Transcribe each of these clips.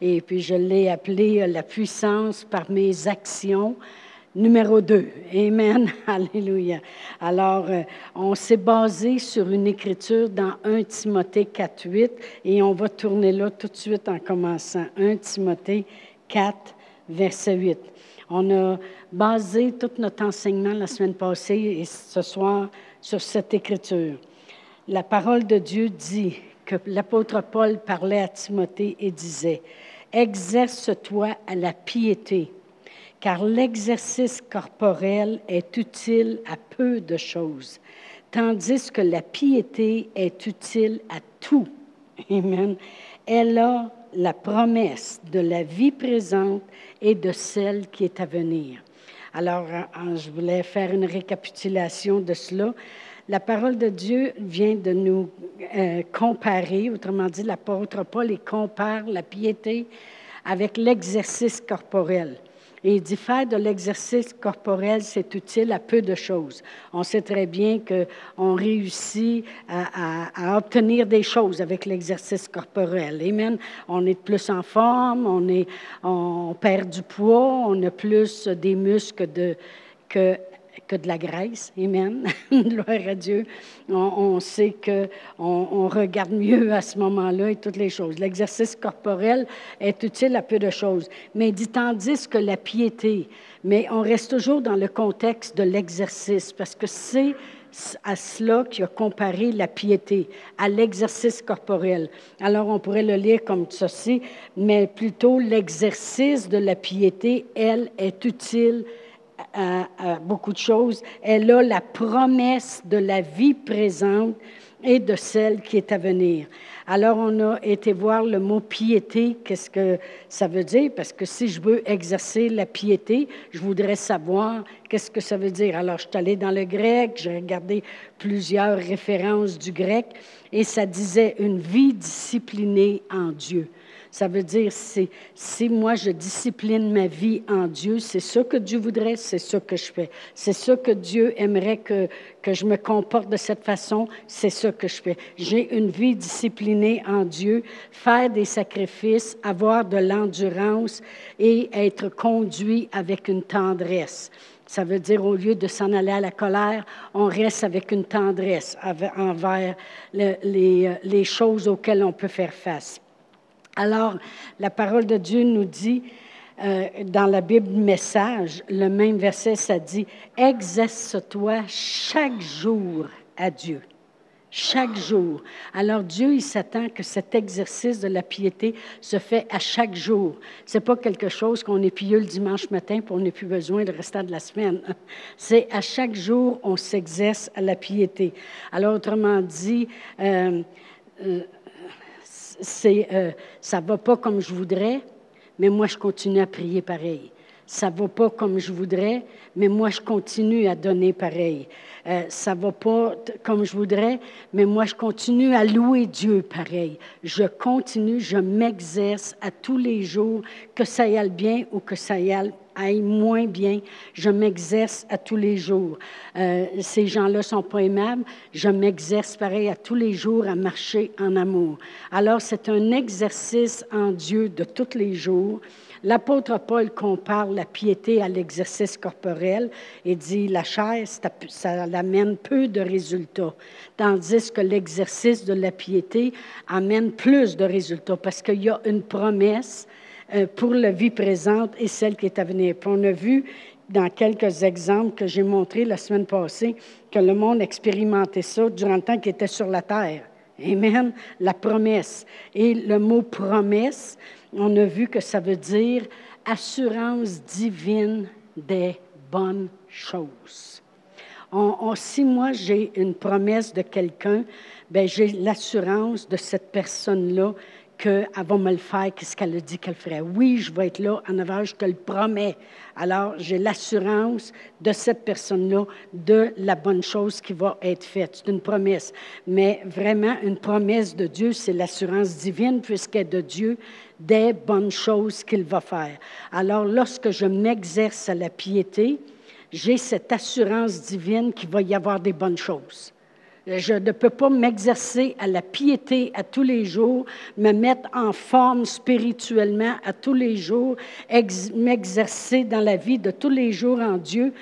Et puis je l'ai appelé euh, la puissance par mes actions. Numéro 2. Amen. Alléluia. Alors, euh, on s'est basé sur une écriture dans 1 Timothée 4, 8 et on va tourner là tout de suite en commençant. 1 Timothée 4, verset 8. On a basé tout notre enseignement la semaine passée et ce soir sur cette écriture. La parole de Dieu dit que l'apôtre Paul parlait à Timothée et disait, Exerce-toi à la piété car l'exercice corporel est utile à peu de choses, tandis que la piété est utile à tout. Amen. Elle a la promesse de la vie présente et de celle qui est à venir. Alors, je voulais faire une récapitulation de cela. La parole de Dieu vient de nous euh, comparer, autrement dit, l'apôtre Paul et compare la piété avec l'exercice corporel. Et il dit faire de l'exercice corporel, c'est utile à peu de choses. On sait très bien qu'on réussit à, obtenir des choses avec l'exercice corporel. Amen. On est plus en forme, on, est, on perd du poids, on a plus des muscles de, que que de la graisse. Amen. Gloire à Dieu. On, sait qu'on on regarde mieux à ce moment-là et toutes les choses. L'exercice corporel est utile à peu de choses. Mais dit tandis que la piété, mais on reste toujours dans le contexte de l'exercice parce que c'est à cela qui a comparé la piété, à l'exercice corporel. Alors on pourrait le lire comme ceci, mais plutôt l'exercice de la piété, elle, est utile beaucoup de choses. Elle a la promesse de la vie présente et de celle qui est à venir. Alors, on a été voir le mot piété, qu'est-ce que ça veut dire, parce que si je veux exercer la piété, je voudrais savoir qu'est-ce que ça veut dire. Alors, je suis allée dans le grec, j'ai regardé plusieurs références du grec, et ça disait une vie disciplinée en Dieu. Ça veut dire, si, moi je discipline ma vie en Dieu, c'est ce que Dieu voudrait, c'est ce que je fais. C'est ce que Dieu aimerait que, que je me comporte de cette façon, c'est ce que je fais. J'ai une vie disciplinée en Dieu, faire des sacrifices, avoir de l'endurance et être conduit avec une tendresse. Ça veut dire, au lieu de s'en aller à la colère, on reste avec une tendresse envers les, les choses auxquelles on peut faire face. Alors, la parole de Dieu nous dit, euh, dans la Bible Message, le même verset, ça dit, exerce-toi chaque jour à Dieu. Chaque jour. Alors Dieu, il s'attend que cet exercice de la piété se fait à chaque jour. C'est pas quelque chose qu'on est pieux le dimanche matin pour on n'ait plus besoin le restant de la semaine. C'est à chaque jour on s'exerce à la piété. Alors autrement dit, euh, euh, euh, ça ne va pas comme je voudrais, mais moi, je continue à prier pareil. Ça ne va pas comme je voudrais, mais moi, je continue à donner pareil. Euh, ça ne va pas comme je voudrais, mais moi, je continue à louer Dieu pareil. Je continue, je m'exerce à tous les jours, que ça y aille bien ou que ça y aille aille moins bien, je m'exerce à tous les jours. Euh, ces gens-là sont pas aimables, je m'exerce pareil à tous les jours à marcher en amour. Alors c'est un exercice en Dieu de tous les jours. L'apôtre Paul compare la piété à l'exercice corporel et dit la chair, ça amène peu de résultats, tandis que l'exercice de la piété amène plus de résultats parce qu'il y a une promesse euh, pour la vie présente et celle qui est à venir. on a vu dans quelques exemples que j'ai montrés la semaine passée que le monde expérimentait ça durant le temps qu'il était sur la terre. Amen. La promesse. Et le mot promesse, on a vu que ça veut dire assurance divine des bonnes choses. si moi j'ai une promesse de quelqu'un, ben j'ai l'assurance de cette personne-là qu'elle va me le faire, qu'est-ce qu'elle a dit qu'elle ferait? Oui, je vais être là en avant, je te le promets. Alors, j'ai l'assurance de cette personne-là de la bonne chose qui va être faite. C'est une promesse. Mais vraiment, une promesse de Dieu, c'est l'assurance divine, puisqu'elle est de Dieu, des bonnes choses qu'il va faire. Alors, lorsque je m'exerce à la piété, j'ai cette assurance divine qu'il va y avoir des bonnes choses. Je ne peux pas m'exercer à la piété à tous les jours, me mettre en forme spirituellement à tous les jours, m'exercer dans la vie de tous les jours en Dieu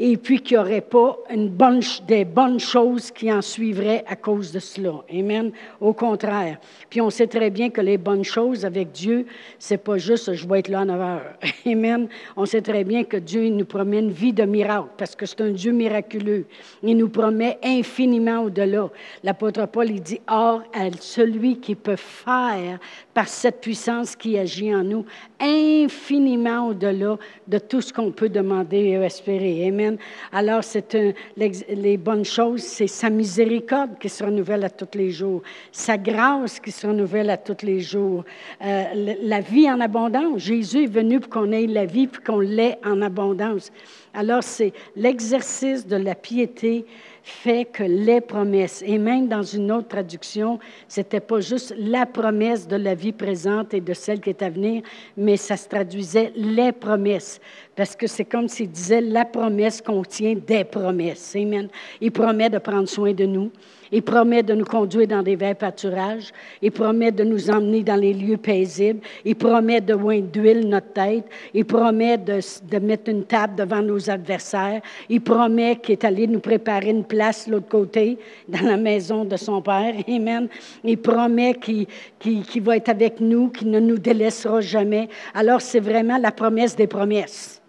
et puis qu'il n'y aurait pas une bonne, des bonnes choses qui en suivraient à cause de cela. Amen. Au contraire. Puis on sait très bien que les bonnes choses avec Dieu, c'est pas juste je vais être là en 9 heures. Amen. On sait très bien que Dieu nous promet une vie de miracle parce que c'est un Dieu miraculeux. Il nous promet infiniment au-delà. L'apôtre Paul, il dit Or, celui qui peut faire par cette puissance qui agit en nous, infiniment au-delà de tout ce qu'on peut demander et espérer. Amen. Alors, c'est les bonnes choses, c'est sa miséricorde qui se renouvelle à tous les jours, sa grâce qui se renouvelle à tous les jours, euh, la vie en abondance. Jésus est venu pour qu'on ait la vie, puis qu'on l'ait en abondance. Alors, c'est l'exercice de la piété fait que les promesses, et même dans une autre traduction, c'était pas juste la promesse de la vie présente et de celle qui est à venir, mais ça se traduisait les promesses, parce que c'est comme s'il disait la promesse contient des promesses. Amen. Il promet de prendre soin de nous. Il promet de nous conduire dans des verts pâturages. Il promet de nous emmener dans les lieux paisibles. Il promet de oindre d'huile notre tête. Il promet de, de, mettre une table devant nos adversaires. Il promet qu'il est allé nous préparer une place de l'autre côté, dans la maison de son Père. Amen. Il promet qu'il qu va être avec nous, qu'il ne nous délaissera jamais. Alors, c'est vraiment la promesse des promesses.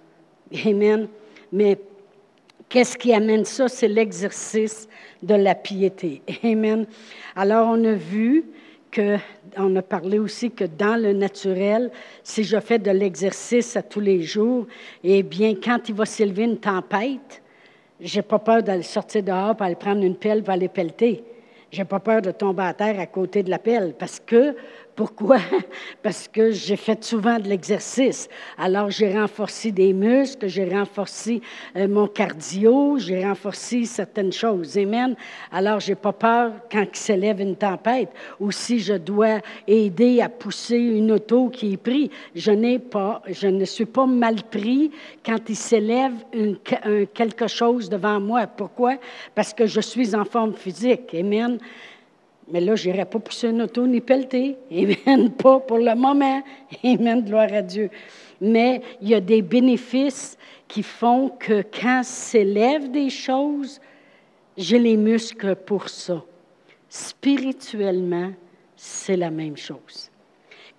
Amen. Mais qu'est-ce qui amène ça? C'est l'exercice de la piété. Amen. Alors, on a vu que, on a parlé aussi que dans le naturel, si je fais de l'exercice à tous les jours, eh bien, quand il va s'élever une tempête, j'ai pas peur d'aller sortir dehors pour aller prendre une pelle pour aller pelleter. J'ai pas peur de tomber à terre à côté de la pelle parce que pourquoi? Parce que j'ai fait souvent de l'exercice. Alors, j'ai renforcé des muscles, j'ai renforcé euh, mon cardio, j'ai renforcé certaines choses. Amen. Alors, j'ai pas peur quand il s'élève une tempête ou si je dois aider à pousser une auto qui est prise. Je n'ai pas, je ne suis pas mal pris quand il s'élève quelque chose devant moi. Pourquoi? Parce que je suis en forme physique. Amen. Mais là, je n'irai pas pousser une auto ni pelleter. Amen. Pas pour le moment. Amen. Gloire à Dieu. Mais il y a des bénéfices qui font que quand s'élèvent des choses, j'ai les muscles pour ça. Spirituellement, c'est la même chose.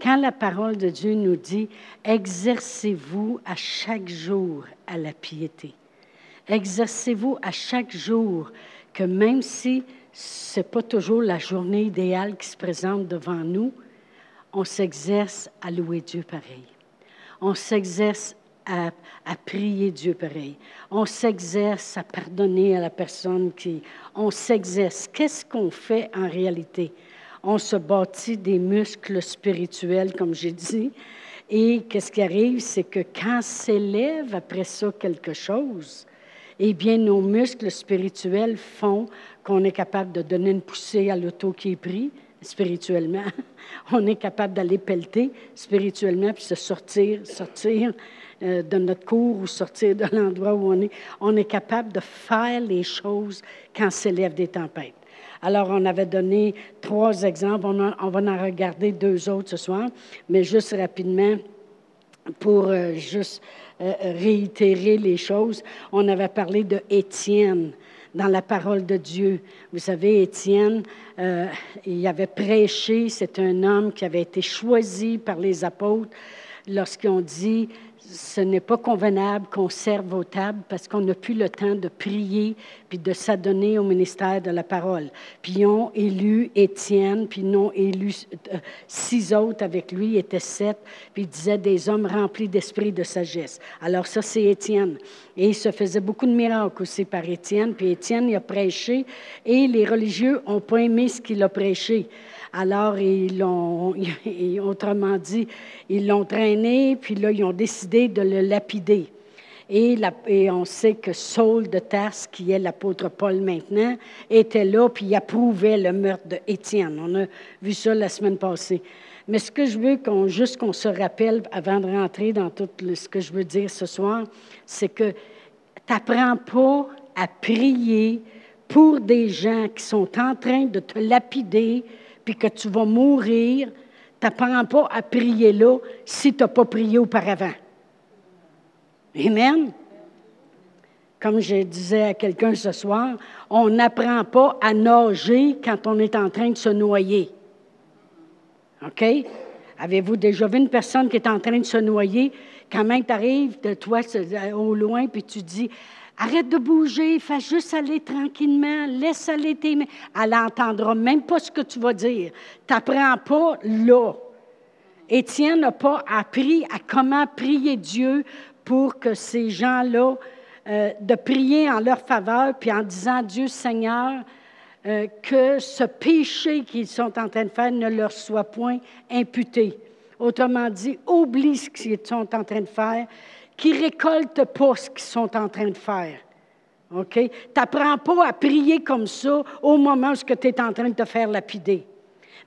Quand la parole de Dieu nous dit, exercez-vous à chaque jour à la piété. Exercez-vous à chaque jour que même si n'est pas toujours la journée idéale qui se présente devant nous. On s'exerce à louer Dieu pareil. On s'exerce à, à, prier Dieu pareil. On s'exerce à pardonner à la personne qui... On s'exerce. Qu'est-ce qu'on fait en réalité? On se bâtit des muscles spirituels, comme j'ai dit. Et qu'est-ce qui arrive? C'est que quand s'élève après ça quelque chose, eh bien, nos muscles spirituels font qu'on est capable de donner une poussée à l'auto qui est pris spirituellement. On est capable d'aller pelleter spirituellement puis se sortir, sortir euh, de notre cours ou sortir de l'endroit où on est. On est capable de faire les choses quand s'élèvent des tempêtes. Alors, on avait donné trois exemples. On, va en regarder deux autres ce soir, mais juste rapidement pour euh, juste euh, réitérer les choses. On avait parlé de Étienne dans la parole de Dieu. Vous savez, Étienne, euh, il avait prêché, c'est un homme qui avait été choisi par les apôtres lorsqu'ils ont dit ce n'est pas convenable qu'on serve aux tables parce qu'on n'a plus le temps de prier puis de s'adonner au ministère de la parole. Puis ils ont élu Étienne, puis ils ont élu euh, six autres avec lui, était sept, puis il disait des hommes remplis d'esprit de sagesse. Alors ça, c'est Étienne. Et il se faisait beaucoup de miracles aussi par Étienne, puis Étienne, il a prêché, et les religieux n'ont pas aimé ce qu'il a prêché. Alors, ils l'ont, autrement dit, ils l'ont traîné, puis là, ils ont décidé de le lapider. Et, on sait que Saul de Tarse, qui est l'apôtre Paul maintenant, était là, puis il approuvait le meurtre d'Étienne. On a vu ça la semaine passée. Mais ce que je veux qu'on, juste qu'on se rappelle avant de rentrer dans tout ce que je veux dire ce soir, c'est que tu n'apprends pas à prier pour des gens qui sont en train de te lapider, puis que tu vas mourir, tu n'apprends pas à prier là si tu n'as pas prié auparavant. Amen. Comme je disais à quelqu'un ce soir, on n'apprend pas à nager quand on est en train de se noyer. OK? Avez-vous déjà vu une personne qui est en train de se noyer? Quand même, tu arrives de toi au loin, puis tu dis Arrête de bouger, fais juste aller tranquillement, laisse aller tes mains. Elle n'entendra même pas ce que tu vas dire. Tu n'apprends pas là. Étienne n'a pas appris à comment prier Dieu pour que ces gens-là, euh, de prier en leur faveur, puis en disant Dieu Seigneur, euh, que ce péché qu'ils sont en train de faire ne leur soit point imputé. Autrement dit, oublie ce qu'ils sont en train de faire, qui récoltent pas ce qu'ils sont en train de faire. OK? Tu n'apprends pas à prier comme ça au moment où tu es en train de te faire lapider.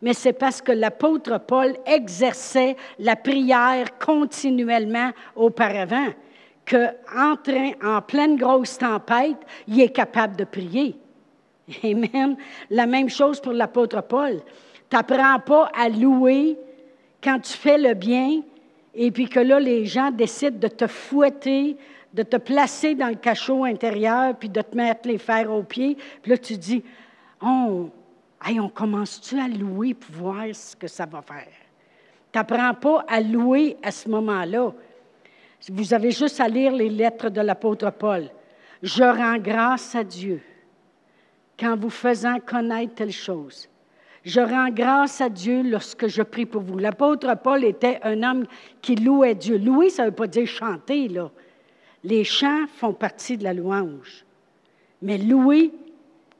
Mais c'est parce que l'apôtre Paul exerçait la prière continuellement auparavant qu'en en pleine grosse tempête, il est capable de prier. Amen. La même chose pour l'apôtre Paul. Tu n'apprends pas à louer quand tu fais le bien et puis que là, les gens décident de te fouetter, de te placer dans le cachot intérieur, puis de te mettre les fers aux pieds. Puis là, tu dis, oh, on commence-tu à louer pour voir ce que ça va faire? Tu n'apprends pas à louer à ce moment-là. Vous avez juste à lire les lettres de l'apôtre Paul. Je rends grâce à Dieu qu'en vous faisant connaître telle chose, je rends grâce à Dieu lorsque je prie pour vous. L'apôtre Paul était un homme qui louait Dieu. Louer, ça ne veut pas dire chanter, là. Les chants font partie de la louange. Mais louer,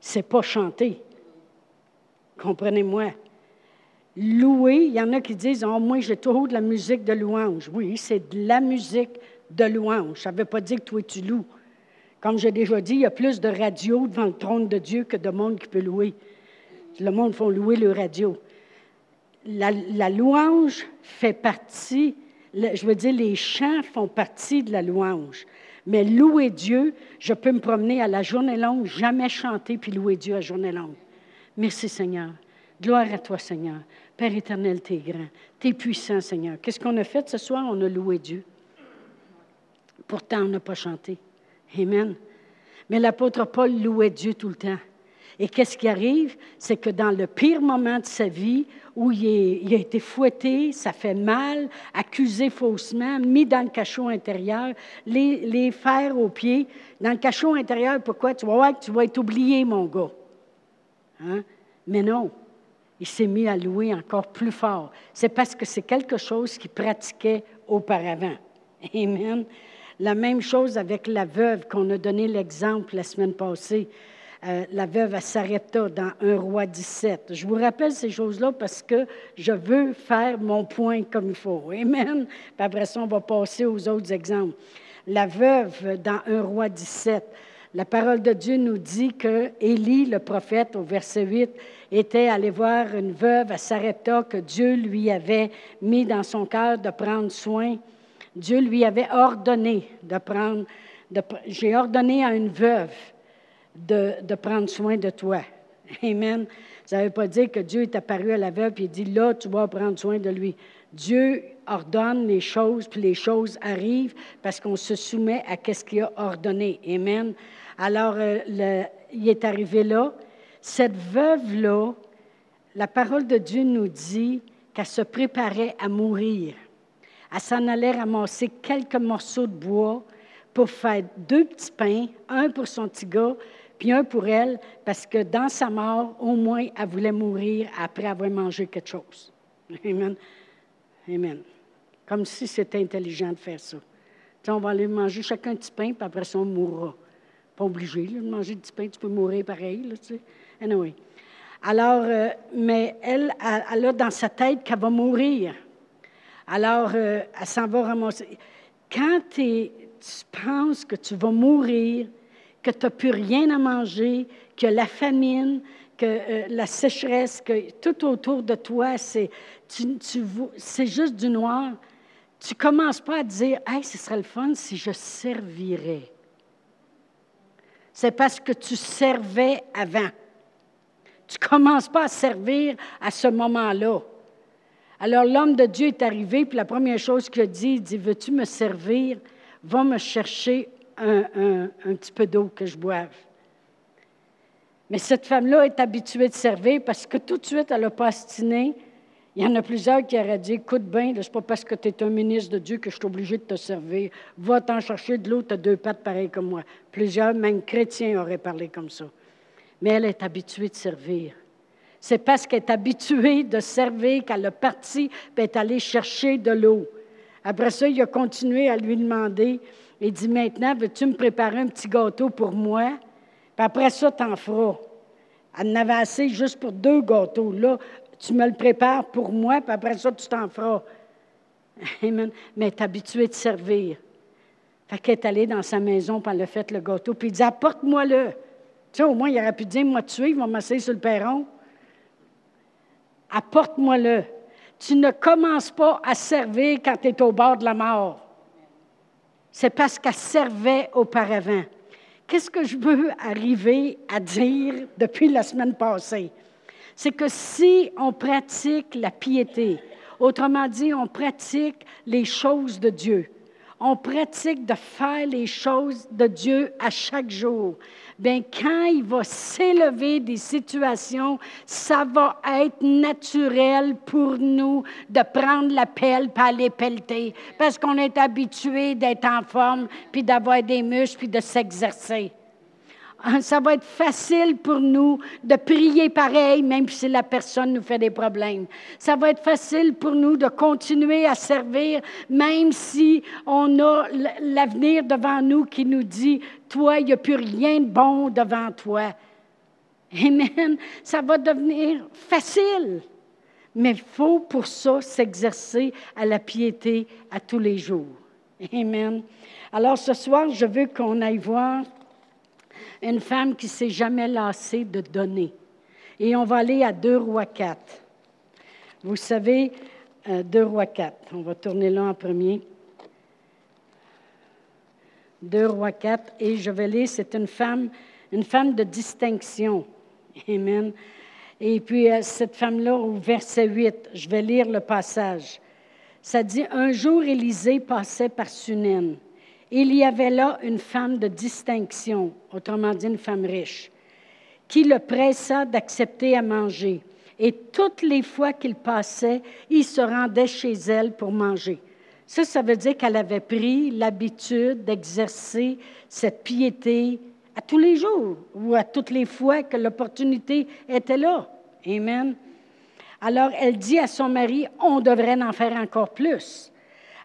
c'est pas chanter. Comprenez-moi. Louer, il y en a qui disent Oh, moi, j'ai toujours de la musique de louange. Oui, c'est de la musique de louange. Ça ne veut pas dire que toi, tu loues. Comme j'ai déjà dit, il y a plus de radio devant le trône de Dieu que de monde qui peut louer. Le monde font louer le radio. La, louange fait partie, je veux dire, les chants font partie de la louange. Mais louer Dieu, je peux me promener à la journée longue, jamais chanter puis louer Dieu à journée longue. Merci Seigneur. Gloire à toi Seigneur. Père éternel, tu es grand. Tu es puissant Seigneur. Qu'est-ce qu'on a fait ce soir? On a loué Dieu. Pourtant, on n'a pas chanté. Amen. Mais l'apôtre Paul louait Dieu tout le temps. Et qu'est-ce qui arrive? C'est que dans le pire moment de sa vie, où il, a été fouetté, ça fait mal, accusé faussement, mis dans le cachot intérieur, les, les fers aux pieds. Dans le cachot intérieur, pourquoi? Tu vas voir tu vas être oublié, mon gars. Hein? Mais non, il s'est mis à louer encore plus fort. C'est parce que c'est quelque chose qu'il pratiquait auparavant. Amen. La même chose avec la veuve qu'on a donné l'exemple la semaine passée. Euh, la veuve à Sarepta dans Un roi 17. Je vous rappelle ces choses-là parce que je veux faire mon point comme il faut. Amen. Puis après ça, on va passer aux autres exemples. La veuve dans Un roi 17. La parole de Dieu nous dit que Élie, le prophète, au verset 8, était allé voir une veuve à Sarepta que Dieu lui avait mis dans son cœur de prendre soin. Dieu lui avait ordonné de prendre. J'ai ordonné à une veuve de, prendre soin de toi. Amen. Ça ne veut pas dire que Dieu est apparu à la veuve et dit là, tu vas prendre soin de lui. Dieu ordonne les choses, puis les choses arrivent parce qu'on se soumet à ce qu'il a ordonné. Amen. Alors, euh, il est arrivé là. Cette veuve-là, la parole de Dieu nous dit qu'elle se préparait à mourir. Elle s'en allait ramasser quelques morceaux de bois pour faire deux petits pains, un pour son petit gars, puis un pour elle, parce que dans sa mort, au moins, elle voulait mourir après avoir mangé quelque chose. Amen. Amen. Comme si c'était intelligent de faire ça. on va aller manger chacun un petit pain, puis après ça, on mourra. Pas obligé de manger du pain, tu peux mourir pareil. Là, tu sais. anyway. Alors, euh, mais elle, elle, a dans sa tête qu'elle va mourir. Alors, euh, elle s'en va ramasser. Quand tu penses que tu vas mourir, que tu n'as plus rien à manger, que la famine, que euh, la sécheresse, que tout autour de toi, c'est, c'est juste du noir, tu ne commences pas à dire Hey, ce serait le fun si je servirais. c'est parce que tu servais avant. Tu ne commences pas à servir à ce moment-là. Alors l'homme de Dieu est arrivé, puis la première chose qu'il dit, il dit, veux-tu me servir? Va me chercher un, un petit peu d'eau que je boive. Mais cette femme-là est habituée de servir parce que tout de suite, elle a pas astiné. Il y en a plusieurs qui auraient dit Écoute bien, ce n'est pas parce que tu es un ministre de Dieu que je suis obligé de te servir. Va t'en chercher de l'eau, tu as deux pattes pareilles comme moi. Plusieurs, même chrétiens, auraient parlé comme ça. Mais elle est habituée de servir. C'est parce qu'elle est habituée de servir qu'elle a parti et est allée chercher de l'eau. Après ça, il a continué à lui demander Il dit Maintenant, veux-tu me préparer un petit gâteau pour moi? Puis après ça, tu en feras. Elle en avait assez juste pour deux gâteaux. Là, tu me le prépares pour moi, puis après ça, tu t'en feras. Amen. Mais tu es habitué de servir. Fait qu'elle est allée dans sa maison, puis elle a le gâteau, puis il dit Apporte-moi-le. Tu sais, au moins, il aurait pu dire Moi, tu il va m'asseoir sur le perron. Apporte-moi-le. Tu ne commences pas à servir quand tu es au bord de la mort. C'est parce qu'elle servait auparavant. Qu'est-ce que je veux arriver à dire depuis la semaine passée? C'est que si on pratique la piété, autrement dit, on pratique les choses de Dieu, on pratique de faire les choses de Dieu à chaque jour, bien, quand il va s'élever des situations, ça va être naturel pour nous de prendre la pelle et aller pelleter, parce qu'on est habitué d'être en forme, puis d'avoir des muscles, puis de s'exercer. Ah, ça va être facile pour nous de prier pareil, même si la personne nous fait des problèmes. Ça va être facile pour nous de continuer à servir, même si on a l'avenir devant nous qui nous dit, toi, il n'y a plus rien de bon devant toi. Amen. Ça va devenir facile. Mais il faut pour ça s'exercer à la piété à tous les jours. Amen. Alors ce soir, je veux qu'on aille voir une femme qui s'est jamais lassée de donner. Et on va aller à 2 rois 4. Vous savez, 2 euh, rois 4. On va tourner là en premier. 2 rois 4. Et je vais lire, c'est une femme, une femme de distinction. Amen. Et puis, euh, cette femme-là, au verset 8, je vais lire le passage. Ça dit Un jour, Élisée passait par Sunen il y avait là une femme de distinction, autrement dit une femme riche, qui le pressa d'accepter à manger. Et toutes les fois qu'il passait, il se rendait chez elle pour manger. Ça, ça veut dire qu'elle avait pris l'habitude d'exercer cette piété à tous les jours ou à toutes les fois que l'opportunité était là. Amen. Alors, elle dit à son mari, on devrait en faire encore plus.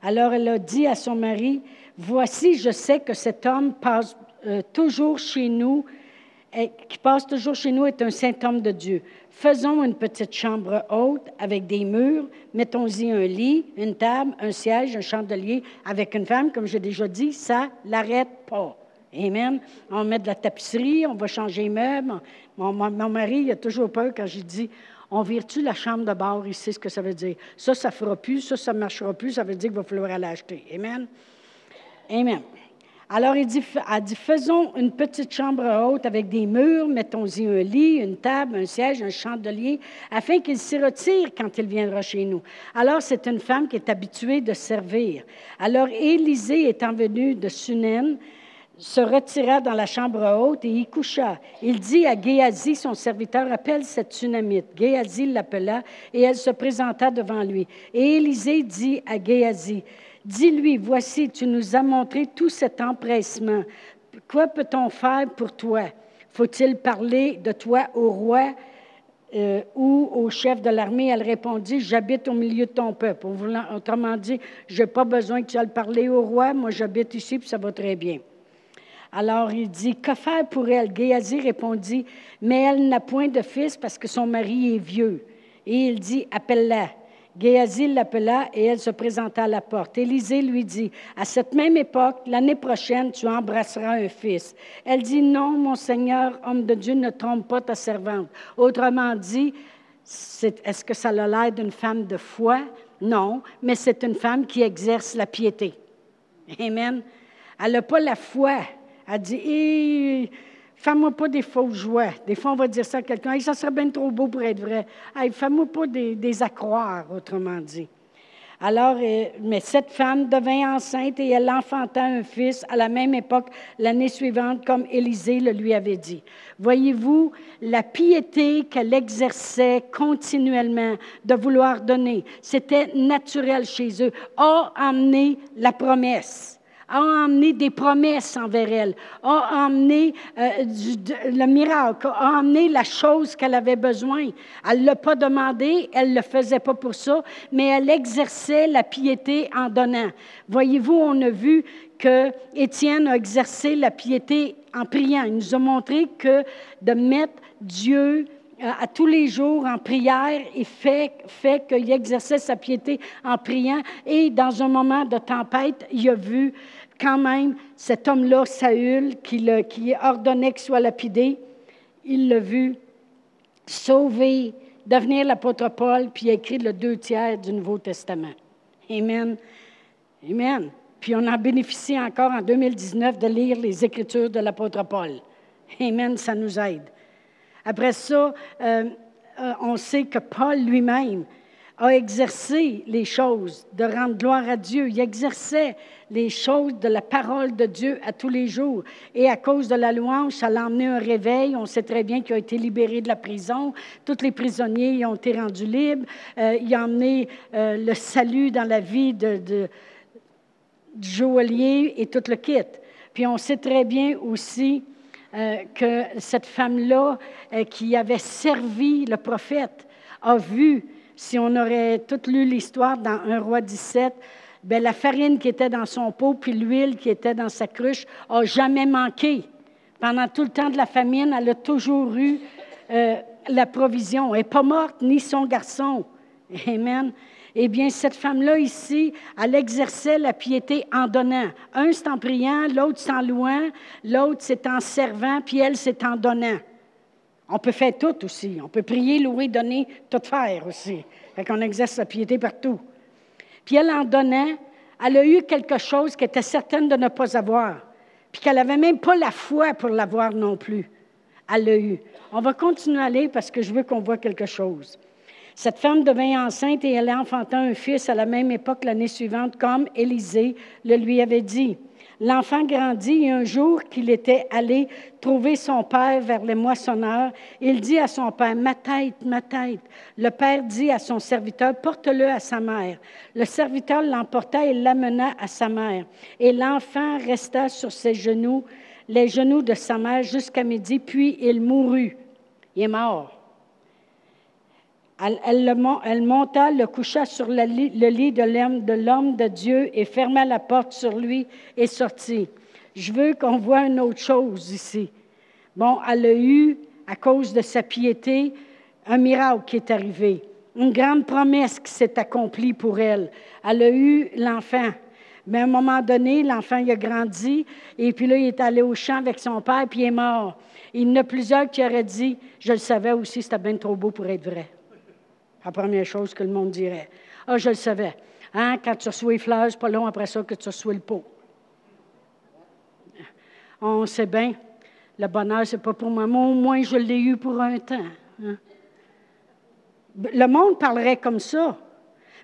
Alors, elle a dit à son mari, Voici, je sais que cet homme passe euh, toujours chez nous, et, qui passe toujours chez nous est un saint homme de Dieu. Faisons une petite chambre haute avec des murs, mettons-y un lit, une table, un siège, un chandelier, avec une femme, comme j'ai déjà dit, ça l'arrête pas. Amen. On met de la tapisserie, on va changer les meubles. Mon, mari, a toujours peur quand j'ai dit on vire-tu la chambre de bord sait ce que ça veut dire? Ça, ça fera plus, ça, ça ne marchera plus, ça veut dire qu'il va falloir l'acheter. Amen. Amen. Alors, il dit, dit, faisons une petite chambre haute avec des murs, mettons-y un lit, une table, un siège, un chandelier, afin qu'il s'y retire quand il viendra chez nous. Alors, c'est une femme qui est habituée de servir. Alors, Élisée, étant venu de Sunen, se retira dans la chambre haute et y coucha. Il dit à Géasi, son serviteur, appelle cette Sunamite. Géasi l'appela et elle se présenta devant lui. Et Élisée dit à Géasi, Dis-lui, voici, tu nous as montré tout cet empressement. Quoi peut-on faire pour toi? Faut-il parler de toi au roi euh, ou au chef de l'armée? Elle répondit, j'habite au milieu de ton peuple. Autrement dit, je n'ai pas besoin que tu ailles parler au roi, moi j'habite ici, puis ça va très bien. Alors il dit, que faire pour elle? Géasi répondit, mais elle n'a point de fils parce que son mari est vieux. Et il dit, appelle-la. Géasi l'appela et elle se présenta à la porte. Élisée lui dit, à cette même époque, l'année prochaine, tu embrasseras un fils. Elle dit, non, mon Seigneur, homme de Dieu, ne trompe pas ta servante. Autrement dit, est-ce que ça a l'air d'une femme de foi? Non, mais c'est une femme qui exerce la piété. Amen. Elle n'a pas la foi. Elle dit, Fais-moi pas des fausses joies. Des fois, on va dire ça à quelqu'un. ça serait bien trop beau pour être vrai. Hey, fais-moi pas des, des autrement dit. Alors, euh, mais cette femme devint enceinte et elle enfanta un fils à la même époque l'année suivante, comme Élisée le lui avait dit. Voyez-vous, la piété qu'elle exerçait continuellement de vouloir donner, c'était naturel chez eux, a amené la promesse a emmené des promesses envers elle, a emmené euh, le miracle, a emmené la chose qu'elle avait besoin. Elle ne l'a pas demandé, elle ne le faisait pas pour ça, mais elle exerçait la piété en donnant. Voyez-vous, on a vu que Étienne a exercé la piété en priant. Il nous a montré que de mettre Dieu euh, à tous les jours en prière et fait, fait qu'il exerçait sa piété en priant. Et dans un moment de tempête, il a vu quand même, cet homme-là, Saül, qui, le, qui ordonnait qu'il soit lapidé, il l'a vu sauver, devenir l'apôtre Paul, puis écrit le deux tiers du Nouveau Testament. Amen. Amen. Puis on a bénéficié encore en 2019 de lire les Écritures de l'apôtre Paul. Amen, ça nous aide. Après ça, euh, euh, on sait que Paul lui-même a exercé les choses de rendre gloire à Dieu. Il exerçait les choses de la parole de Dieu à tous les jours. Et à cause de la louange, ça l'a emmené un réveil. On sait très bien qu'il a été libéré de la prison. Tous les prisonniers ont été rendus libres. Euh, il a emmené euh, le salut dans la vie de, du joaillier et tout le kit. Puis on sait très bien aussi euh, que cette femme-là qui avait servi le prophète a vu, si on aurait tout lu l'histoire dans un roi 17, Bien, la farine qui était dans son pot, puis l'huile qui était dans sa cruche, a jamais manqué. Pendant tout le temps de la famine, elle a toujours eu euh, la provision. Elle n'est pas morte, ni son garçon. Amen. Eh bien, cette femme-là ici, elle exerçait la piété en donnant. Un, c'est en priant, l'autre, c'est en louant, l'autre, c'est en servant, puis elle, c'est en donnant. On peut faire tout aussi. On peut prier, louer, donner, tout faire aussi. Fait qu'on exerce la piété partout. Puis elle en donnait, elle a eu quelque chose qu'elle était certaine de ne pas avoir, puis qu'elle n'avait même pas la foi pour l'avoir non plus. Elle l'a eu. On va continuer à aller parce que je veux qu'on voit quelque chose. Cette femme devint enceinte et elle enfanta un fils à la même époque l'année suivante, comme Élisée le lui avait dit. L'enfant grandit et un jour qu'il était allé trouver son père vers les moissonneurs, il dit à son père, Ma tête, ma tête. Le père dit à son serviteur, Porte-le à sa mère. Le serviteur l'emporta et l'amena à sa mère. Et l'enfant resta sur ses genoux, les genoux de sa mère jusqu'à midi, puis il mourut. Il est mort. Elle, monta, le coucha sur le lit, de l'homme de Dieu et ferma la porte sur lui et sortit. Je veux qu'on voit une autre chose ici. Bon, elle a eu, à cause de sa piété, un miracle qui est arrivé, une grande promesse qui s'est accomplie pour elle. Elle a eu l'enfant. Mais à un moment donné, l'enfant a grandi, et puis là, il est allé au champ avec son père, puis il est mort. Il y en a plusieurs qui auraient dit, je le savais aussi, c'était bien trop beau pour être vrai. La première chose que le monde dirait. Ah, je le savais. Hein, quand tu reçois les fleurs, c'est pas long après ça que tu reçois le pot. On sait bien, le bonheur, c'est pas pour moi. Au moins, je l'ai eu pour un temps. Hein. Le monde parlerait comme ça.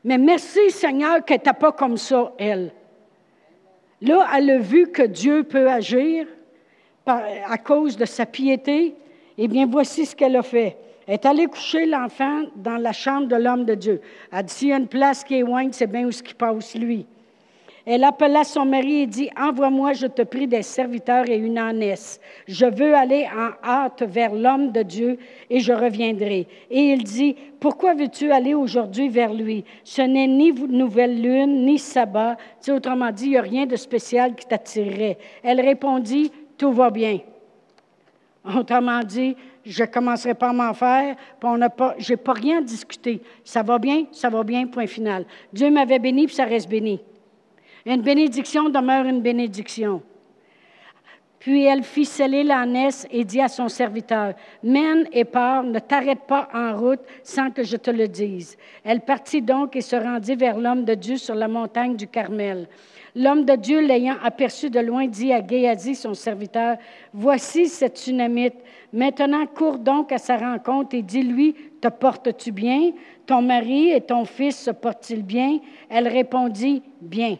Mais merci Seigneur qu'elle n'était pas comme ça, elle. Là, elle a vu que Dieu peut agir à cause de sa piété. Eh bien, voici ce qu'elle a fait est allée coucher l'enfant dans la chambre de l'homme de Dieu. Elle dit, s'il y a une place qui est loin, c'est bien où ce qui passe lui. Elle appela son mari et dit, envoie-moi, je te prie, des serviteurs et une ânesse. Je veux aller en hâte vers l'homme de Dieu et je reviendrai. Et il dit, pourquoi veux-tu aller aujourd'hui vers lui? Ce n'est ni nouvelle lune, ni sabbat. Autrement dit, il n'y a rien de spécial qui t'attirerait. Elle répondit, tout va bien. Autrement dit, je ne commencerai pas à m'en faire, puis on n'a pas, pas rien discuté. Ça va bien, ça va bien, point final. Dieu m'avait béni, puis ça reste béni. Une bénédiction demeure une bénédiction. Puis elle fit sceller l'ânesse et dit à son serviteur, Mène et pars, ne t'arrête pas en route sans que je te le dise. Elle partit donc et se rendit vers l'homme de Dieu sur la montagne du Carmel. L'homme de Dieu, l'ayant aperçu de loin, dit à Géasi, son serviteur, Voici cette tsunamite. Maintenant, cours donc à sa rencontre et dis-lui, Te portes-tu bien? Ton mari et ton fils se portent-ils bien? Elle répondit, Bien.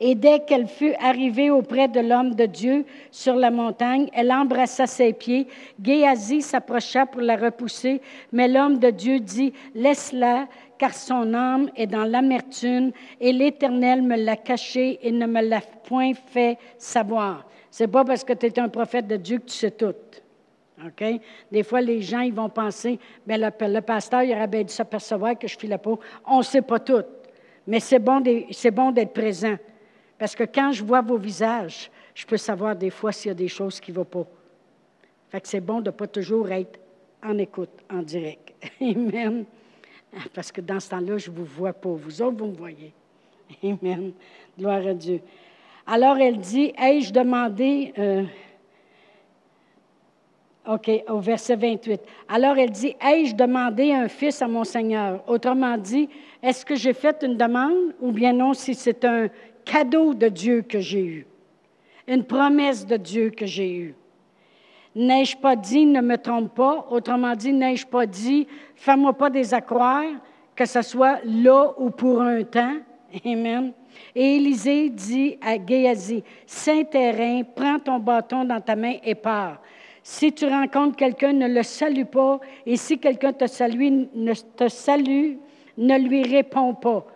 Et dès qu'elle fut arrivée auprès de l'homme de Dieu sur la montagne, elle embrassa ses pieds. Géasi s'approcha pour la repousser, mais l'homme de Dieu dit, Laisse-la, car son âme est dans l'amertume, et l'Éternel me l'a cachée et ne me l'a point fait savoir. C'est pas parce que tu es un prophète de Dieu que tu sais tout. OK? Des fois, les gens, ils vont penser, bien, le, pasteur, il aurait bien dû s'apercevoir que je file la peau. On ne sait pas tout. Mais c'est bon d'être présent. Parce que quand je vois vos visages, je peux savoir des fois s'il y a des choses qui ne vont pas. Fait que c'est bon de ne pas toujours être en écoute, en direct. Amen. Parce que dans ce temps-là, je ne vous vois pas. Vous autres, vous me voyez. Amen. Gloire à Dieu. Alors elle dit, ai-je demandé, euh, OK, au verset 28. Alors elle dit, ai-je demandé un fils à mon Seigneur? Autrement dit, est-ce que j'ai fait une demande ou bien non si c'est un cadeau de Dieu que j'ai eu, une promesse de Dieu que j'ai eue. N'ai-je pas dit, ne me trompe pas? Autrement dit, n'ai-je pas dit, fais-moi pas des accroires, que ce soit là ou pour un temps? Amen. Et Élisée dit à Géasi, Saint-Terrain, prends ton bâton dans ta main et pars. Si tu rencontres quelqu'un, ne le salue pas, et si quelqu'un te salue, ne te salue, ne lui réponds pas.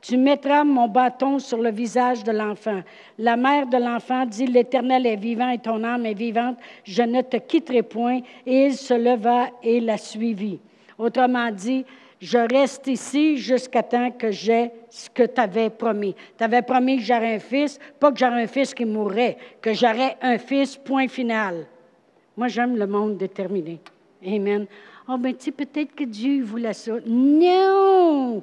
Tu mettras mon bâton sur le visage de l'enfant. La mère de l'enfant dit, L'Éternel est vivant et ton âme est vivante, je ne te quitterai point. Et il se leva et la suivit. Autrement dit, je reste ici jusqu'à temps que j'ai ce que tu avais promis. Tu avais promis que j'aurais un fils, pas que j'aurais un fils qui mourrait, que j'aurais un fils, point final. Moi, j'aime le monde déterminé. Amen. Oh, ben, tu sais, peut-être que Dieu voulait ça. Non!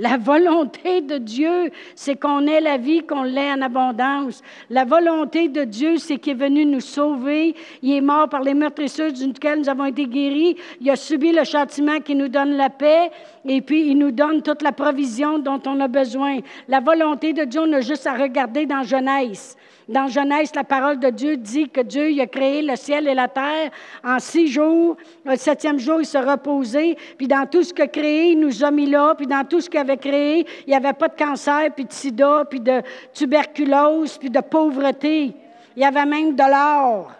La volonté de Dieu, c'est qu'on ait la vie, qu'on l'ait en abondance. La volonté de Dieu, c'est qu'il est venu nous sauver. Il est mort par les meurtrissures duquel nous avons été guéris. Il a subi le châtiment qui nous donne la paix. Et puis, il nous donne toute la provision dont on a besoin. La volonté de Dieu, on a juste à regarder dans Genèse. Dans Genèse, la parole de Dieu dit que Dieu il a créé le ciel et la terre en six jours. Le septième jour, il se reposait. Puis dans tout ce qu'il a créé, il nous a mis là. Puis dans tout ce qu'il avait créé, il n'y avait pas de cancer, puis de sida, puis de tuberculose, puis de pauvreté. Il y avait même de l'or.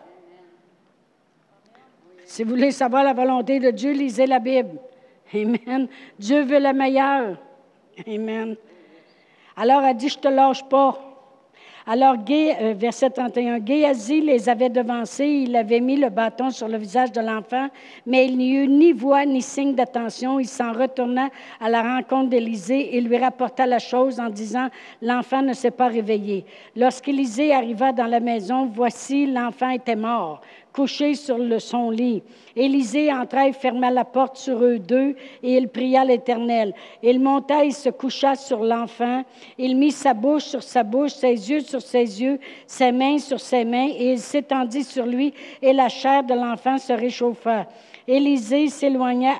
Si vous voulez savoir la volonté de Dieu, lisez la Bible. Amen. Dieu veut le meilleur. Amen. Alors, elle dit, je te lâche pas. Alors, euh, verset 31, Géasi les avait devancés, il avait mis le bâton sur le visage de l'enfant, mais il n'y eut ni voix ni signe d'attention. Il s'en retourna à la rencontre d'Élisée et lui rapporta la chose en disant, L'enfant ne s'est pas réveillé. Lorsqu'Élisée arriva dans la maison, voici, l'enfant était mort couché sur le, son lit. Élisée entra et ferma la porte sur eux deux, et il pria l'Éternel. Il monta et se coucha sur l'enfant. Il mit sa bouche sur sa bouche, ses yeux sur ses yeux, ses mains sur ses mains, et il s'étendit sur lui, et la chair de l'enfant se réchauffa. Élisée s'éloigna,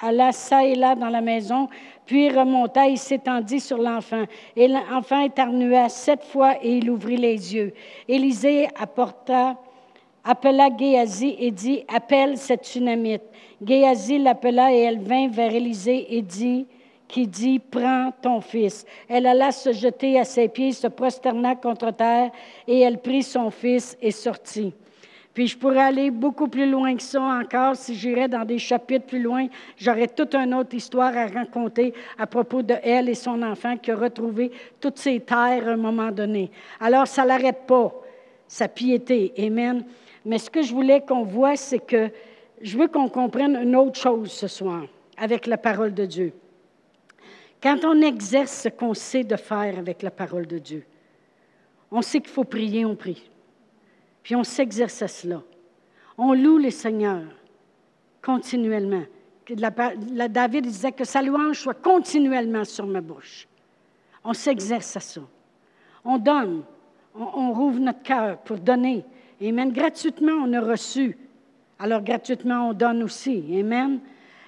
alla ça et là dans la maison, puis remonta et s'étendit sur l'enfant. Et l'enfant éternua sept fois et il ouvrit les yeux. Élisée apporta appela Géasi et dit, appelle cette tsunamite. Géasi l'appela et elle vint vers Élisée et dit, qui dit, prends ton fils. Elle alla se jeter à ses pieds, se prosterna contre terre, et elle prit son fils et sortit. Puis je pourrais aller beaucoup plus loin que ça encore. Si j'irais dans des chapitres plus loin, j'aurais toute une autre histoire à raconter à propos de elle et son enfant qui a retrouvé toutes ses terres à un moment donné. Alors, ça l'arrête pas, sa piété. Amen. Mais ce que je voulais qu'on voit, c'est que je veux qu'on comprenne une autre chose ce soir avec la parole de Dieu. Quand on exerce ce qu'on sait de faire avec la parole de Dieu, on sait qu'il faut prier, on prie. Puis on s'exerce à cela. On loue le Seigneur continuellement. David disait que sa louange soit continuellement sur ma bouche. On s'exerce à ça. On donne, on, rouvre notre cœur pour donner. Amen. Gratuitement, on a reçu. Alors, gratuitement, on donne aussi. Amen.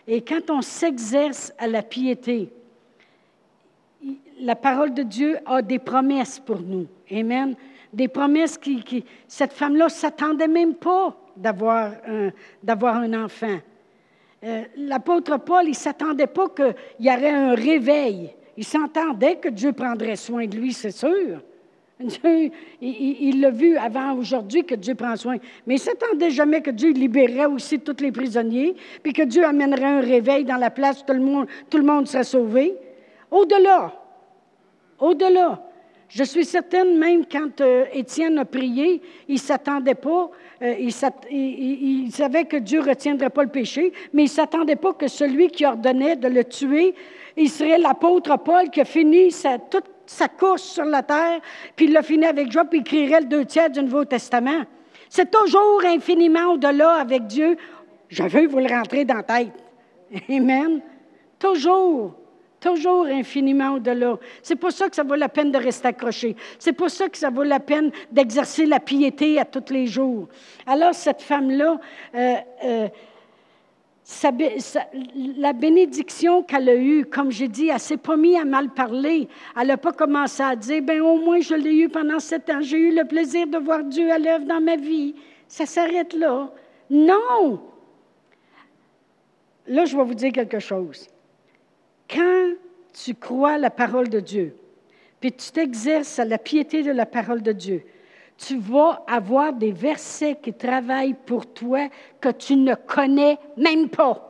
Et quand on s'exerce à la piété, la parole de Dieu a des promesses pour nous. Amen. Des promesses qui, cette femme-là s'attendait même pas d'avoir un, d'avoir un enfant. Euh, l'apôtre Paul, il ne s'attendait pas qu'il y aurait un réveil. Il s'entendait que Dieu prendrait soin de lui, c'est sûr. Dieu, il l'a vu avant aujourd'hui que Dieu prend soin. Mais il ne s'attendait jamais que Dieu libérerait aussi tous les prisonniers, puis que Dieu amènerait un réveil dans la place, tout le monde, tout le monde serait sauvé. Au-delà, au-delà. Je suis certaine, même quand euh, Étienne a prié, il ne s'attendait pas, euh, il, savait que Dieu ne retiendrait pas le péché, mais il ne s'attendait pas que celui qui ordonnait de le tuer, il serait l'apôtre Paul qui a fini sa, toute sa course sur la terre, puis il l'a fini avec joie, puis il écrirait le deux tiers du Nouveau Testament. C'est toujours infiniment au-delà avec Dieu. Je veux vous le rentrer dans la tête. Amen. Toujours. Toujours infiniment au-delà. C'est pour ça que ça vaut la peine de rester accroché. C'est pour ça que ça vaut la peine d'exercer la piété à tous les jours. Alors, cette femme-là, euh, euh, la bénédiction qu'elle a eue, comme j'ai dit, elle s'est pas mise à mal parler. Elle n'a pas commencé à dire, ben au moins je l'ai eu pendant sept ans, j'ai eu le plaisir de voir Dieu à l'œuvre dans ma vie. Ça s'arrête là. Non! Là, je vais vous dire quelque chose. Quand tu crois la parole de Dieu, puis tu t'exerces à la piété de la parole de Dieu, tu vas avoir des versets qui travaillent pour toi que tu ne connais même pas.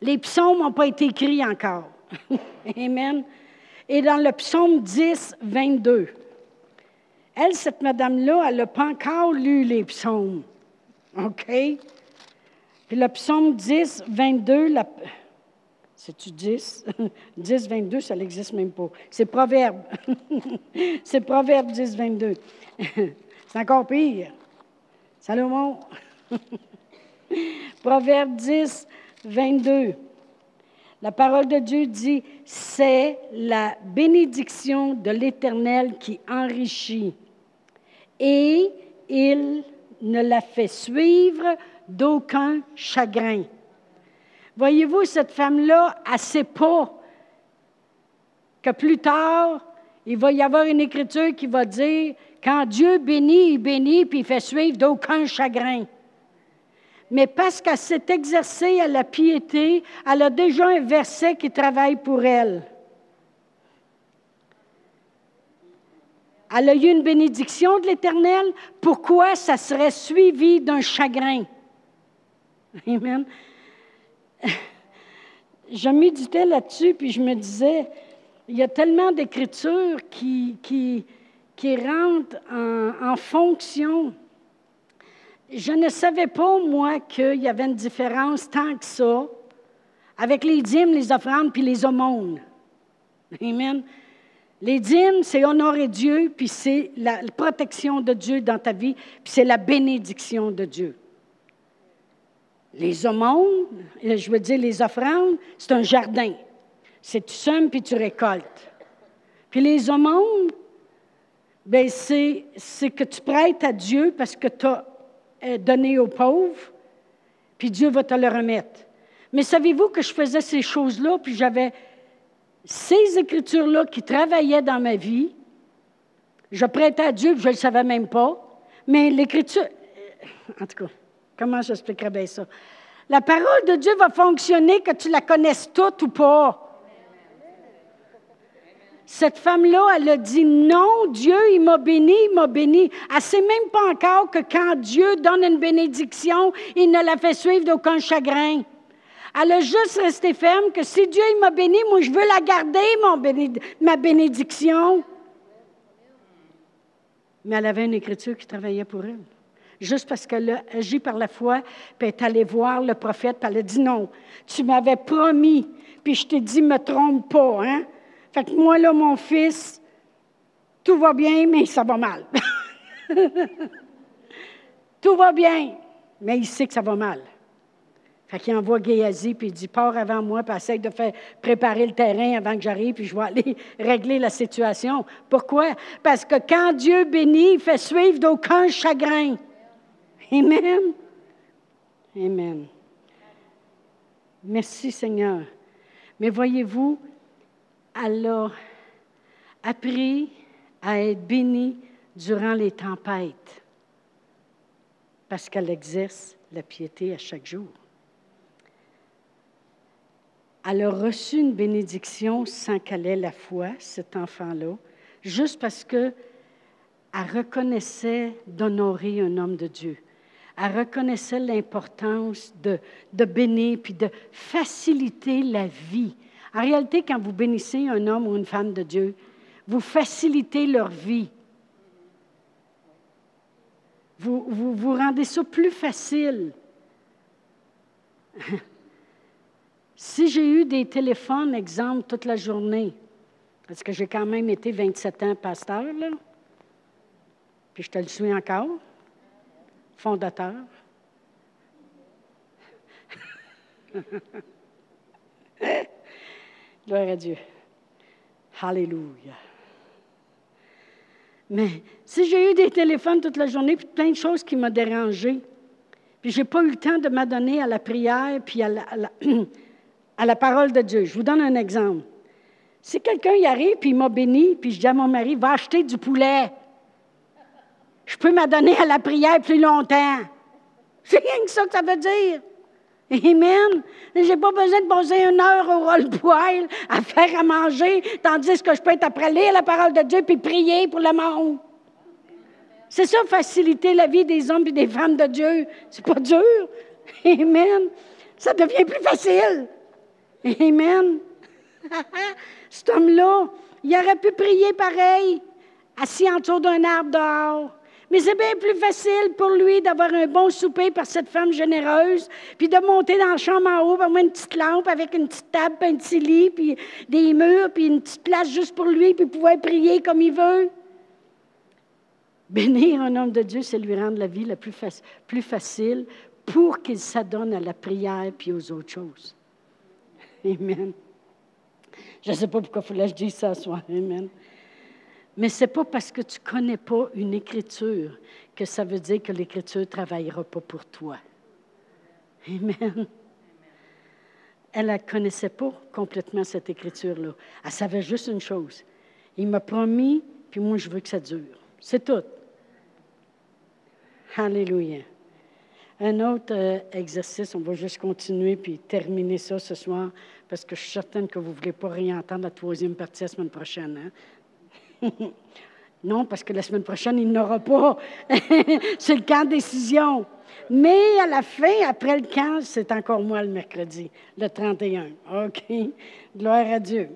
Les psaumes n'ont pas été écrits encore. Amen. Et dans le psaume 10, 22, elle, cette madame-là, elle n'a pas encore lu les psaumes. OK? Puis le psaume 10, 22, la, c'est-tu 10? 10, 22, ça n'existe même pas. C'est Proverbe. C'est Proverbe 10, 22. C'est encore pire. Salomon. Proverbe 10, 22. La parole de Dieu dit, c'est la bénédiction de l'Éternel qui enrichit et il ne la fait suivre d'aucun chagrin. Voyez-vous, cette femme-là, elle ne sait pas que plus tard, il va y avoir une écriture qui va dire, quand Dieu bénit, il bénit, puis il fait suivre d'aucun chagrin. Mais parce qu'elle s'est exercée à la piété, elle a déjà un verset qui travaille pour elle. Elle a eu une bénédiction de l'Éternel. Pourquoi ça serait suivi d'un chagrin? Amen je méditais là-dessus, puis je me disais, il y a tellement d'écritures qui, qui, qui rentrent en, en, fonction. Je ne savais pas, moi, qu'il y avait une différence tant que ça avec les dîmes, les offrandes, puis les aumônes. Amen. Les dîmes, c'est honorer Dieu, puis c'est la protection de Dieu dans ta vie, puis c'est la bénédiction de Dieu. Les aumônes, je veux dire les offrandes, c'est un jardin. C'est tu sèmes puis tu récoltes. Puis les aumônes, ben c'est, c'est que tu prêtes à Dieu parce que tu as euh, donné aux pauvres, puis Dieu va te le remettre. Mais savez-vous que je faisais ces choses-là, puis j'avais ces écritures-là qui travaillaient dans ma vie. Je prêtais à Dieu, puis je ne le savais même pas. Mais l'écriture, en tout cas, Comment j'expliquerais bien ça? La parole de Dieu va fonctionner que tu la connaisses toute ou pas. Cette femme-là, elle a dit non, Dieu, il m'a béni, il m'a béni. Elle ne sait même pas encore que quand Dieu donne une bénédiction, il ne la fait suivre d'aucun chagrin. Elle a juste resté ferme que si Dieu m'a béni, moi je veux la garder, ma bénédiction. Mais elle avait une écriture qui travaillait pour elle juste parce qu'elle a agi par la foi, puis elle est allée voir le prophète, puis elle a dit non, tu m'avais promis, puis je t'ai dit, me trompe pas, hein? Fait que moi, là, mon fils, tout va bien, mais ça va mal. tout va bien, mais il sait que ça va mal. Fait qu'il envoie Géasi, puis il dit Pars avant moi, puis essaye de faire préparer le terrain avant que j'arrive, puis je vais aller régler la situation. Pourquoi? Parce que quand Dieu bénit, il fait suivre d'aucun chagrin. Amen. Amen. Merci Seigneur. Mais voyez-vous, elle a appris à être bénie durant les tempêtes parce qu'elle exerce la piété à chaque jour. Elle a reçu une bénédiction sans qu'elle ait la foi, cet enfant-là, juste parce qu'elle reconnaissait d'honorer un homme de Dieu. Elle reconnaissait l'importance de, bénir puis de faciliter la vie. En réalité, quand vous bénissez un homme ou une femme de Dieu, vous facilitez leur vie. Vous, vous, vous rendez ça plus facile. Si j'ai eu des téléphones, exemple, toute la journée, parce que j'ai quand même été 27 ans pasteur, là, puis je te le suis encore, fondateur. Gloire à Dieu. Alléluia. Mais si j'ai eu des téléphones toute la journée, puis plein de choses qui m'ont dérangé, puis je n'ai pas eu le temps de m'adonner à la prière, puis à la, à la parole de Dieu. Je vous donne un exemple. Si quelqu'un y arrive, puis il m'a béni, puis je dis à mon mari, va acheter du poulet, je peux m'adonner à la prière plus longtemps. C'est rien que ça que ça veut dire. Amen. Je n'ai pas besoin de poser une heure au roll-poil à faire à manger, tandis que je peux être après lire la parole de Dieu puis prier pour le monde. C'est ça, faciliter la vie des hommes et des femmes de Dieu. C'est pas dur. Amen. Ça devient plus facile. Amen. Cet homme-là, il aurait pu prier pareil, assis autour d'un arbre dehors. Mais c'est bien plus facile pour lui d'avoir un bon souper par cette femme généreuse, puis de monter dans la chambre en haut, avoir une petite lampe avec une petite table, puis un petit lit, puis des murs, puis une petite place juste pour lui, puis pouvoir prier comme il veut. Bénir un homme de Dieu, c'est lui rendre la vie la plus, facile pour qu'il s'adonne à la prière puis aux autres choses. Amen. Je ne sais pas pourquoi il fallait que je dise ça ce soir. Amen. Mais ce n'est pas parce que tu ne connais pas une écriture que ça veut dire que l'écriture ne travaillera pas pour toi. Amen. Elle ne connaissait pas complètement cette écriture-là. Elle savait juste une chose. Il m'a promis, puis moi, je veux que ça dure. C'est tout. Alléluia. Un autre euh, exercice, on va juste continuer puis terminer ça ce soir, parce que je suis certaine que vous ne voulez pas réentendre la troisième partie la semaine prochaine. Hein? non, parce que la semaine prochaine, il n'aura pas. c'est le camp de décision. Mais à la fin, après le camp, c'est encore moi le mercredi, le 31. OK? Gloire à Dieu.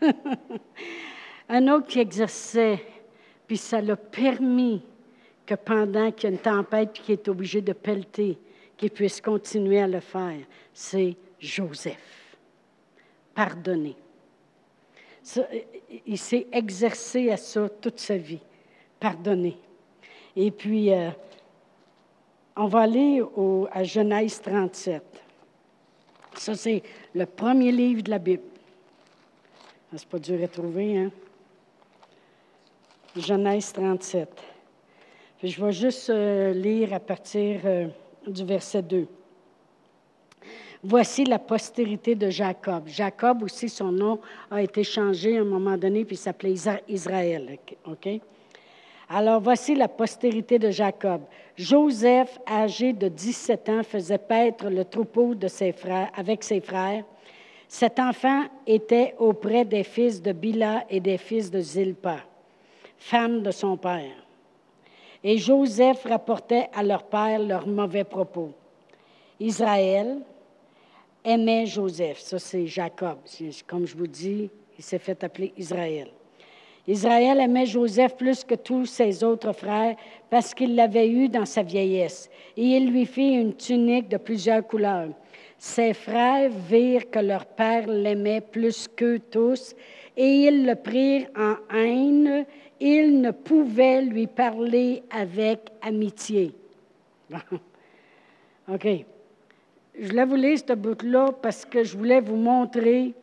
Un autre qui exerçait, puis ça l'a permis que pendant qu'il y a une tempête qui est obligé de pelleter, qu'il puisse continuer à le faire, c'est Joseph. Pardonner. Il s'est exercé à ça toute sa vie. Pardonner. Et puis, euh, on va aller au, à Genèse 37. Ça, c'est le premier livre de la Bible. Ah, c'est pas dur à trouver, hein? Genèse 37. Je vais juste euh, lire à partir euh, du verset 2. Voici la postérité de Jacob. Jacob aussi, son nom a été changé à un moment donné, puis il s'appelait Israël. Alors, voici la postérité de Jacob. Joseph, âgé de 17 ans, faisait paître le troupeau de ses frères, avec ses frères. Cet enfant était auprès des fils de Bila et des fils de Zilpa, femme de son père. Et Joseph rapportait à leur père leurs mauvais propos. Israël aimait Joseph. Ça, c'est Jacob. Comme je vous dis, il s'est fait appeler Israël. Israël aimait Joseph plus que tous ses autres frères parce qu'il l'avait eu dans sa vieillesse. Et il lui fit une tunique de plusieurs couleurs. Ses frères virent que leur père l'aimait plus qu'eux tous et ils le prirent en haine il ne pouvait lui parler avec amitié. OK. Je voulais vous lire ce bout-là parce que je voulais vous montrer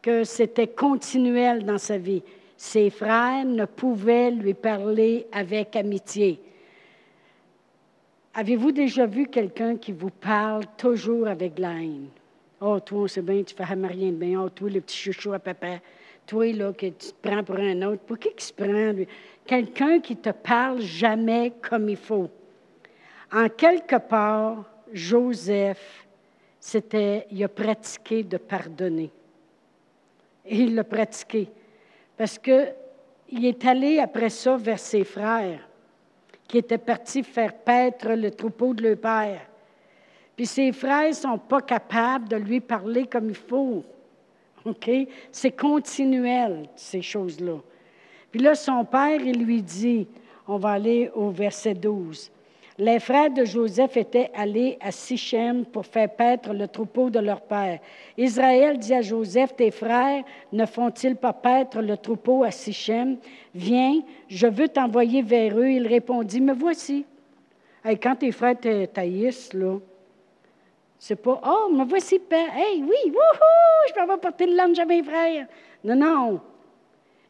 que c'était continuel dans sa vie. Ses frères ne pouvaient lui parler avec amitié. Avez-vous déjà vu quelqu'un qui vous parle toujours avec la haine? Oh, toi, on sait bien, tu fais rien de bien. Oh, toi, le petit chouchou à papa. Toi, là, que tu te prends pour un autre. Pour qui qui se prend, lui? Quelqu'un qui te parle jamais comme il faut. En quelque part, Joseph, c'était, il a pratiqué de pardonner. Et il l'a pratiqué. Parce qu'il est allé après ça vers ses frères, qui étaient partis faire paître le troupeau de leur père. Puis ses frères ne sont pas capables de lui parler comme il faut. OK? C'est continuel, ces choses-là. Puis là, son père, il lui dit, on va aller au verset 12. Les frères de Joseph étaient allés à Sichem pour faire paître le troupeau de leur père. Israël dit à Joseph, tes frères ne font-ils pas paître le troupeau à Sichem? Viens, je veux t'envoyer vers eux. Il répondit, me voici. Et quand tes frères te taillissent, là, c'est pas, oh, me voici, père. Hey, oui, wouhou, je peux avoir porter le lunch à mes frères. Non, non.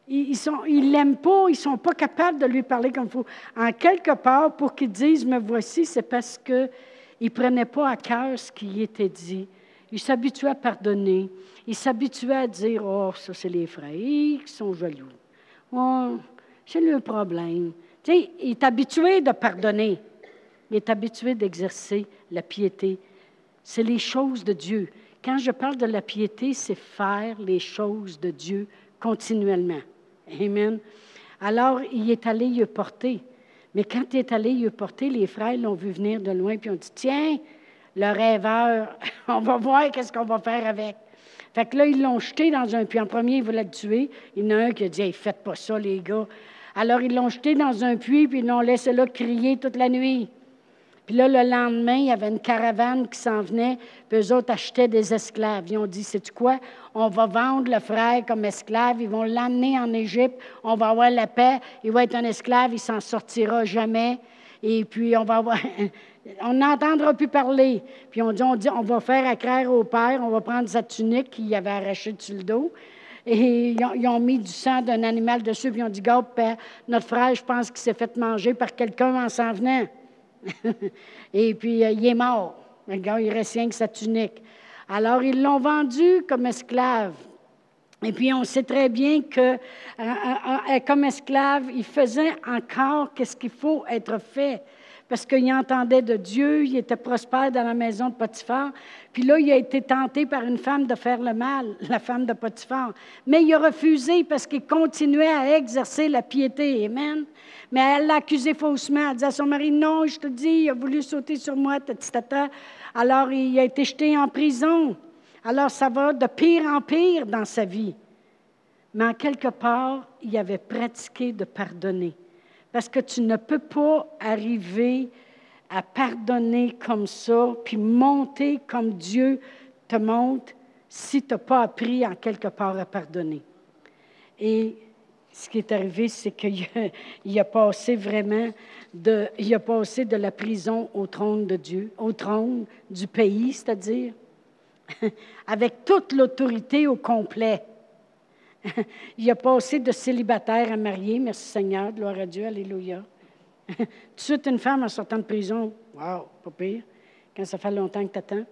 Ils ne l'aiment pas, ils ne sont pas capables de lui parler comme il faut. En quelque part, pour qu'ils disent Me voici, c'est parce qu'ils ne prenaient pas à cœur ce qui était dit. Ils s'habituaient à pardonner. Ils s'habituaient à dire Oh, ça, c'est les frères qui sont jaloux. Oh, c'est le problème. Tu sais, il est habitué de pardonner. Il est habitué d'exercer la piété c'est les choses de Dieu. Quand je parle de la piété, c'est faire les choses de Dieu continuellement. Amen. Alors, il est allé y porter. Mais quand il est allé y porter, les frères l'ont vu venir de loin, puis ont dit Tiens, le rêveur, on va voir qu'est-ce qu'on va faire avec. Fait que là, ils l'ont jeté dans un puits. En premier, ils voulaient le tuer. Il y en a un qui a dit hey, Faites pas ça, les gars. Alors, ils l'ont jeté dans un puits, puis ils l'ont laissé là crier toute la nuit. Puis là, le lendemain, il y avait une caravane qui s'en venait, puis eux autres achetaient des esclaves. Ils ont dit, c'est quoi? On va vendre le frère comme esclave, ils vont l'emmener en Égypte, on va avoir la paix, il va être un esclave, il s'en sortira jamais. Et puis, on va on n'entendra plus parler. Puis on dit, on dit, on va faire accraire au père, on va prendre sa tunique qu'il avait arrachée dessus le dos. Et ils ont, mis du sang d'un animal dessus, puis ils ont dit, Garde, père, notre frère, je pense qu'il s'est fait manger par quelqu'un en s'en venant. Et puis, euh, il est mort. Il reste rien que sa tunique. Alors, ils l'ont vendu comme esclave. Et puis, on sait très bien que, euh, euh, comme esclave, il faisait encore qu'est-ce qu'il faut être fait parce qu'il entendait de Dieu, il était prospère dans la maison de Potiphar. Puis là, il a été tenté par une femme de faire le mal, la femme de Potiphar. Mais il a refusé parce qu'il continuait à exercer la piété. Amen. Mais elle l'a accusé faussement. Elle dit à son mari, non, je te dis, il a voulu sauter sur moi, tata. Alors, il a été jeté en prison. Alors, ça va de pire en pire dans sa vie. Mais en quelque part, il avait pratiqué de pardonner. Parce que tu ne peux pas arriver à pardonner comme ça, puis monter comme Dieu te monte, si tu n'as pas appris en quelque part à pardonner. Et ce qui est arrivé, c'est qu'il a, passé vraiment de, il a passé de la prison au trône de Dieu, au trône du pays, c'est-à-dire, avec toute l'autorité au complet. il a passé de célibataire à marié, merci Seigneur, gloire à Dieu, Alléluia. Tout de une femme en sortant de prison, wow, pas pire, quand ça fait longtemps que tu attends.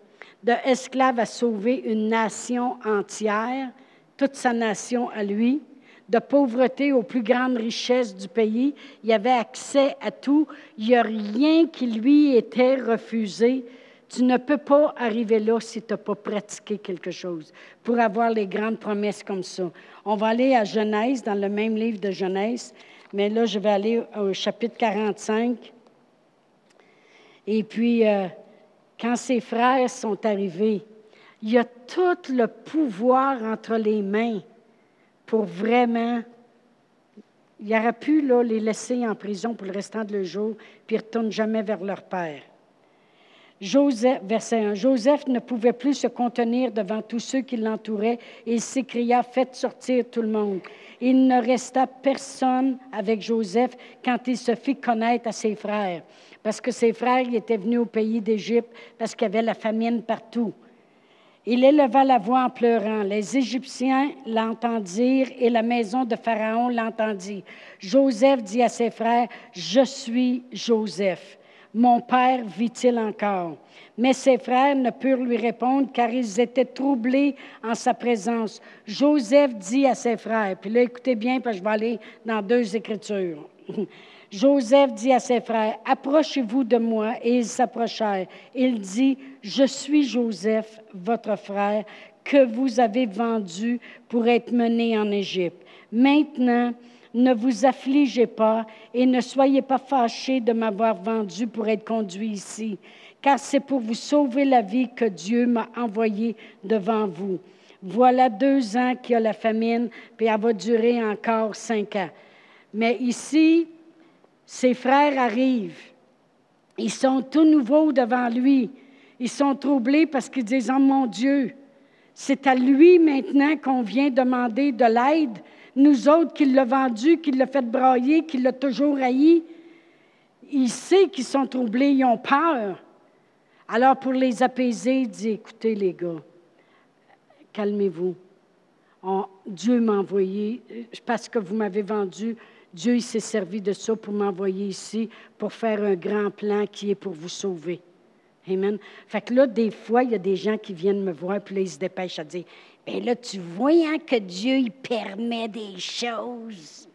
De esclave à sauver une nation entière, toute sa nation à lui. De pauvreté aux plus grandes richesses du pays, il avait accès à tout. Il n'y a rien qui lui était refusé. Tu ne peux pas arriver là si tu n'as pas pratiqué quelque chose pour avoir les grandes promesses comme ça. On va aller à Genèse, dans le même livre de Genèse, mais là, je vais aller au chapitre 45. Et puis, euh, quand ses frères sont arrivés, il y a tout le pouvoir entre les mains pour vraiment. Il aurait pu là, les laisser en prison pour le restant de leur jour, puis ils ne retournent jamais vers leur père. Joseph, verset 1. Joseph ne pouvait plus se contenir devant tous ceux qui l'entouraient et il s'écria Faites sortir tout le monde. Il ne resta personne avec Joseph quand il se fit connaître à ses frères, parce que ses frères étaient venus au pays d'Égypte parce qu'il y avait la famine partout. Il éleva la voix en pleurant. Les Égyptiens l'entendirent et la maison de Pharaon l'entendit. Joseph dit à ses frères, Je suis Joseph. Mon père vit-il encore? Mais ses frères ne purent lui répondre car ils étaient troublés en sa présence. Joseph dit à ses frères, puis là écoutez bien parce que je vais aller dans deux écritures. Joseph dit à ses frères, Approchez-vous de moi. Et ils s'approchèrent. Il dit, Je suis Joseph, votre frère, que vous avez vendu pour être mené en Égypte. Maintenant, ne vous affligez pas et ne soyez pas fâchés de m'avoir vendu pour être conduit ici, car c'est pour vous sauver la vie que Dieu m'a envoyé devant vous. Voilà deux ans qu'il y a la famine, puis elle va durer encore cinq ans. Mais ici, ses frères arrivent. Ils sont tout nouveaux devant lui. Ils sont troublés parce qu'ils disent, oh mon Dieu, c'est à lui maintenant qu'on vient demander de l'aide. Nous autres qui l'a vendu, qui l'a fait brailler, qui l'a toujours haï. Il sait qu'ils sont troublés, ils ont peur. Alors pour les apaiser, il dit, écoutez les gars, calmez-vous. Dieu m'a envoyé parce que vous m'avez vendu Dieu s'est servi de ça pour m'envoyer ici, pour faire un grand plan qui est pour vous sauver. Amen. Fait que là, des fois, il y a des gens qui viennent me voir, puis là, ils se dépêchent à dire Bien là, tu vois hein, que Dieu, il permet des choses.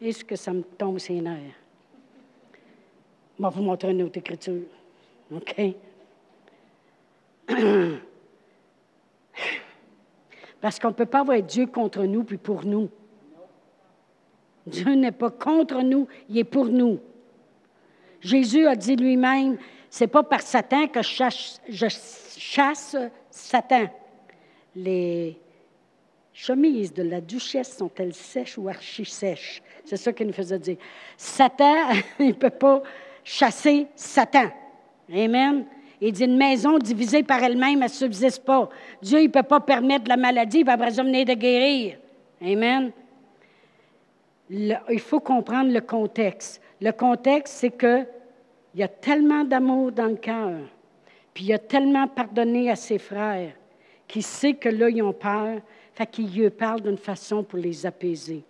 Est-ce que ça me tombe ses nerfs? Vais vous montrer une autre écriture. OK? Parce qu'on ne peut pas avoir Dieu contre nous puis pour nous. Dieu n'est pas contre nous, il est pour nous. Jésus a dit lui-même, c'est pas par Satan que je chasse, Satan. Les chemises de la duchesse sont-elles sèches ou archi-sèches? C'est ça qu'il nous faisait dire. Satan, il ne peut pas chasser Satan. Amen. Il dit une maison divisée par elle-même, elle ne subsiste pas. Dieu, il ne peut pas permettre la maladie, il va après venir de guérir. Amen il faut comprendre le contexte. Le contexte, c'est qu'il y a tellement d'amour dans le cœur, puis il a tellement pardonné à ses frères, qu'il sait que là, ils ont peur, fait qu'il lui parle d'une façon pour les apaiser.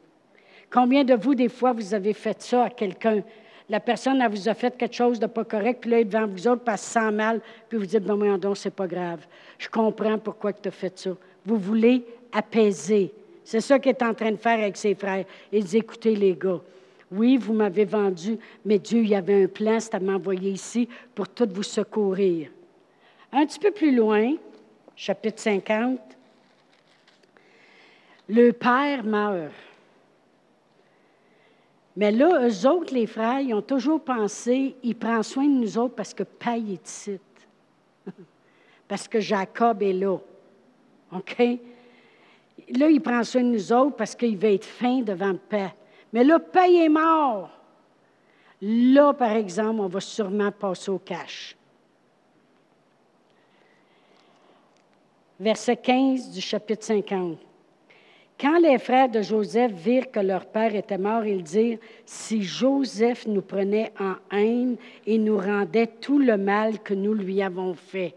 Combien de vous, des fois, vous avez fait ça à quelqu'un? La personne, vous a fait quelque chose de pas correct, puis là, elle est devant vous autres, passe sans mal, puis vous dites, bon, non, c'est pas grave. Je comprends pourquoi tu as fait ça. Vous voulez apaiser. C'est ça qu'il est en train de faire avec ses frères. Il dit, écoutez les gars, oui, vous m'avez vendu, mais Dieu, y avait un plan, c'est à m'envoyer ici pour tout vous secourir. Un petit peu plus loin, chapitre 50, le père meurt. Mais là, eux autres, les frères, ils ont toujours pensé, il prend soin de nous autres parce que paye est ici. parce que Jacob est là. OK? Là, il prend soin de nous autres parce qu'il veut être fin devant le Père. Mais là, Père est mort. Là, par exemple, on va sûrement passer au cash. Verset 15 du chapitre 50. Quand les frères de Joseph virent que leur père était mort, ils dirent, si Joseph nous prenait en haine et nous rendait tout le mal que nous lui avons fait.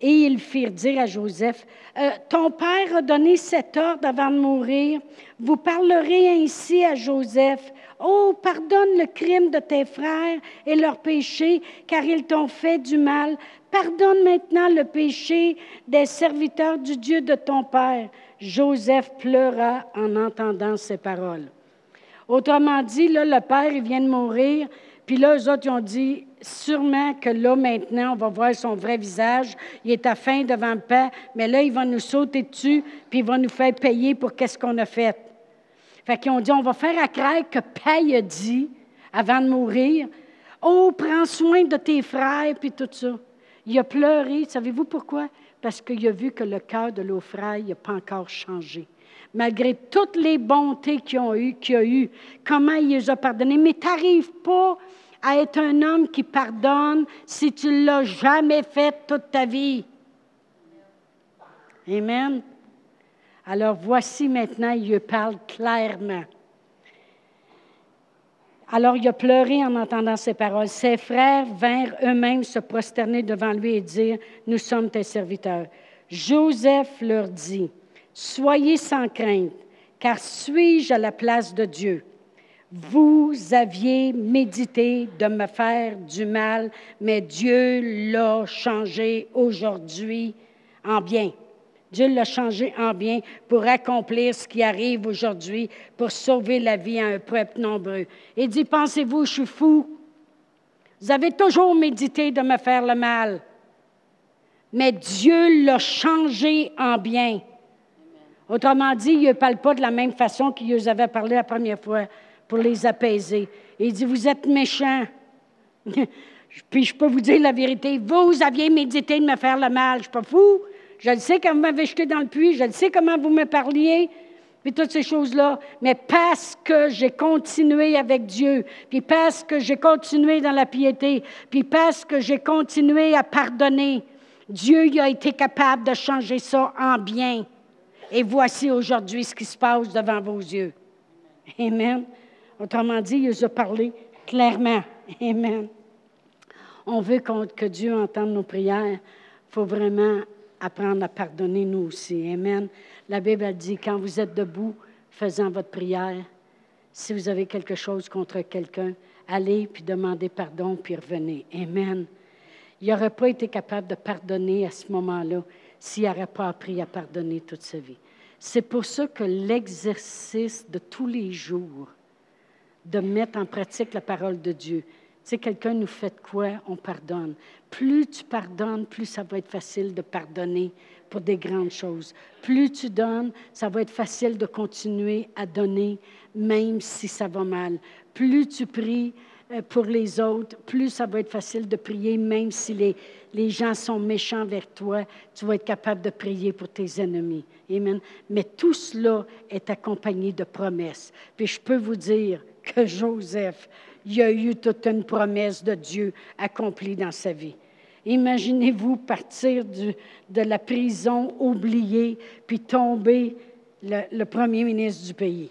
Et ils firent dire à Joseph, euh, Ton père a donné cet ordre avant de mourir. Vous parlerez ainsi à Joseph. Oh, pardonne le crime de tes frères et leur péché, car ils t'ont fait du mal. Pardonne maintenant le péché des serviteurs du Dieu de ton père. Joseph pleura en entendant ces paroles. Autrement dit, là, le père, il vient de mourir, puis là, eux autres, ils ont dit, sûrement que là, maintenant, on va voir son vrai visage. Il est à faim devant le mais là, il va nous sauter dessus, puis il va nous faire payer pour qu'est-ce qu'on a fait. Fait qu'ils ont dit, on va faire à craindre que Paye a dit, avant de mourir, Oh, prends soin de tes frères, puis tout ça. Il a pleuré. Savez-vous pourquoi? Parce qu'il a vu que le cœur de l'eau frère n'a pas encore changé malgré toutes les bontés qu'il a eues, eu, comment il les a pardonnées. Mais tu n'arrives pas à être un homme qui pardonne si tu l'as jamais fait toute ta vie. Amen. Alors voici maintenant, il parle clairement. Alors il a pleuré en entendant ces paroles. Ses frères vinrent eux-mêmes se prosterner devant lui et dire, Nous sommes tes serviteurs. Joseph leur dit, Soyez sans crainte, car suis-je à la place de Dieu? Vous aviez médité de me faire du mal, mais Dieu l'a changé aujourd'hui en bien. Dieu l'a changé en bien pour accomplir ce qui arrive aujourd'hui, pour sauver la vie à un peuple nombreux. Il dit, pensez-vous, je suis fou? Vous avez toujours médité de me faire le mal, mais Dieu l'a changé en bien. Autrement dit, il ne parle pas de la même façon qu'il avait parlé la première fois pour les apaiser. Il dit, vous êtes méchants. Puis je peux vous dire la vérité, vous aviez médité de me faire le mal, je ne suis pas fou. Je le sais quand vous m'avez jeté dans le puits, je le sais comment vous me parliez, puis toutes ces choses-là. Mais parce que j'ai continué avec Dieu, puis parce que j'ai continué dans la piété, puis parce que j'ai continué à pardonner, Dieu a été capable de changer ça en bien. Et voici aujourd'hui ce qui se passe devant vos yeux. Amen. Autrement dit, il a parlé clairement. Amen. On veut que Dieu entende nos prières. Il faut vraiment apprendre à pardonner nous aussi. Amen. La Bible dit, quand vous êtes debout, faisant votre prière, si vous avez quelque chose contre quelqu'un, allez puis demandez pardon puis revenez. Amen. Il n'aurait pas été capable de pardonner à ce moment-là s'il n'aurait pas appris à pardonner toute sa vie. C'est pour ça que l'exercice de tous les jours, de mettre en pratique la parole de Dieu, sais, quelqu'un nous fait quoi, on pardonne. Plus tu pardonnes, plus ça va être facile de pardonner pour des grandes choses. Plus tu donnes, ça va être facile de continuer à donner, même si ça va mal. Plus tu pries pour les autres, plus ça va être facile de prier, même si les, les gens sont méchants vers toi, tu vas être capable de prier pour tes ennemis. Amen. Mais tout cela est accompagné de promesses. Puis je peux vous dire que Joseph, il y a eu toute une promesse de Dieu accomplie dans sa vie. Imaginez-vous partir de la prison, oublié, puis tomber le, premier ministre du pays.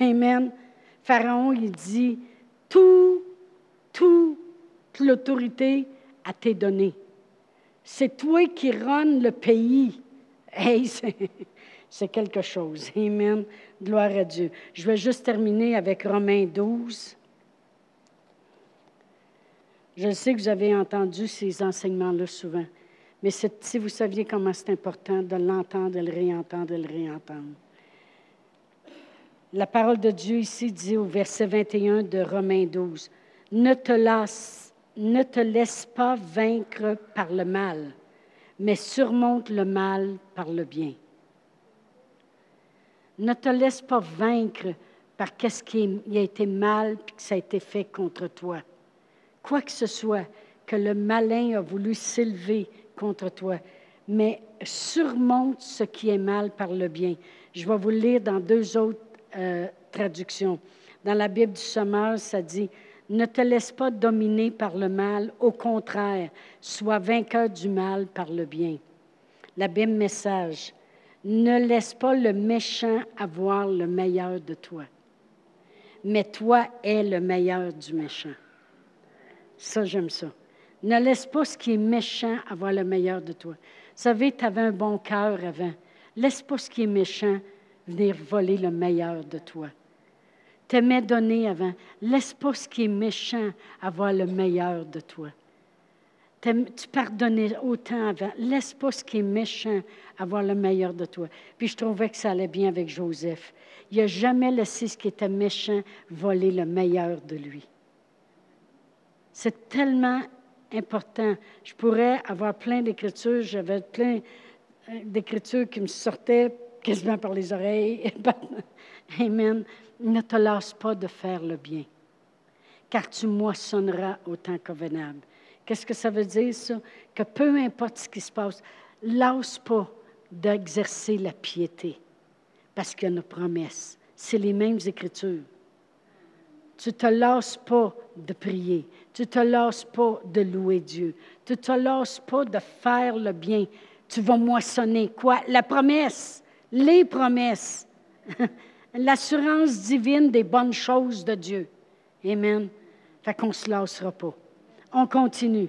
Amen. Pharaon, il dit, tout, toute l'autorité a été donnée. C'est toi qui run le pays. Hey, c'est quelque chose. Amen. Gloire à Dieu. Je vais juste terminer avec Romains 12. Je sais que vous avez entendu ces enseignements-là souvent, mais si vous saviez comment c'est important de l'entendre, de le réentendre, de le réentendre. La parole de Dieu ici dit au verset 21 de Romains 12, ne te, laisse, ne te laisse pas vaincre par le mal, mais surmonte le mal par le bien. Ne te laisse pas vaincre par ce qui a été mal et que ça a été fait contre toi quoi que ce soit que le malin a voulu s'élever contre toi, mais surmonte ce qui est mal par le bien. Je vais vous lire dans deux autres euh, traductions. Dans la Bible du Sommeur, ça dit Ne te laisse pas dominer par le mal, au contraire, sois vainqueur du mal par le bien. La Bible Message Ne laisse pas le méchant avoir le meilleur de toi, mais toi es le meilleur du méchant. Ça, j'aime ça. Ne laisse pas ce qui est méchant avoir le meilleur de toi. Vous savez, tu avais un bon cœur avant. Laisse pas ce qui est méchant venir voler le meilleur de toi. T'aimais donner avant. Laisse pas ce qui est méchant avoir le meilleur de toi. Tu pardonnais autant avant. Laisse pas ce qui est méchant avoir le meilleur de toi. Puis je trouvais que ça allait bien avec Joseph. Il n'a jamais laissé ce qui était méchant voler le meilleur de lui. C'est tellement important. Je pourrais avoir plein d'écritures, j'avais plein euh, d'écritures qui me sortaient quasiment par les oreilles. Amen. Ne te lasse pas de faire le bien, car tu moissonneras au temps convenable. Qu'est-ce que ça veut dire, ça? Que peu importe ce qui se passe, lasse pas d'exercer la piété, parce qu'il y a une promesse. C'est les mêmes écritures. Tu ne te lasses pas de prier. Tu ne te lasses pas de louer Dieu. Tu ne te lasses pas de faire le bien. Tu vas moissonner quoi? La promesse, les promesses, l'assurance divine des bonnes choses de Dieu. Amen. Fait qu'on se lassera pas. On continue.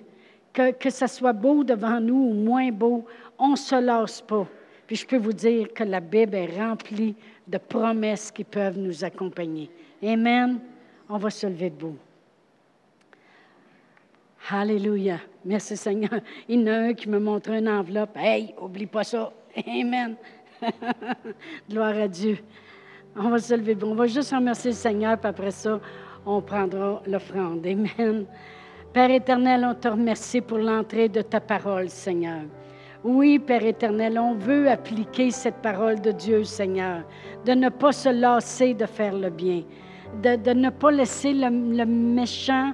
Que, que ça soit beau devant nous ou moins beau, on se lasse pas. Puis je peux vous dire que la Bible est remplie de promesses qui peuvent nous accompagner. Amen. On va se lever debout. Alléluia. Merci Seigneur. Il y en a un qui me montre une enveloppe. Hey, oublie pas ça. Amen. Gloire à Dieu. On va se lever. On va juste remercier le Seigneur, puis après ça, on prendra l'offrande. Amen. Père éternel, on te remercie pour l'entrée de ta parole, Seigneur. Oui, Père éternel, on veut appliquer cette parole de Dieu, Seigneur, de ne pas se lasser de faire le bien, de, ne pas laisser le, le méchant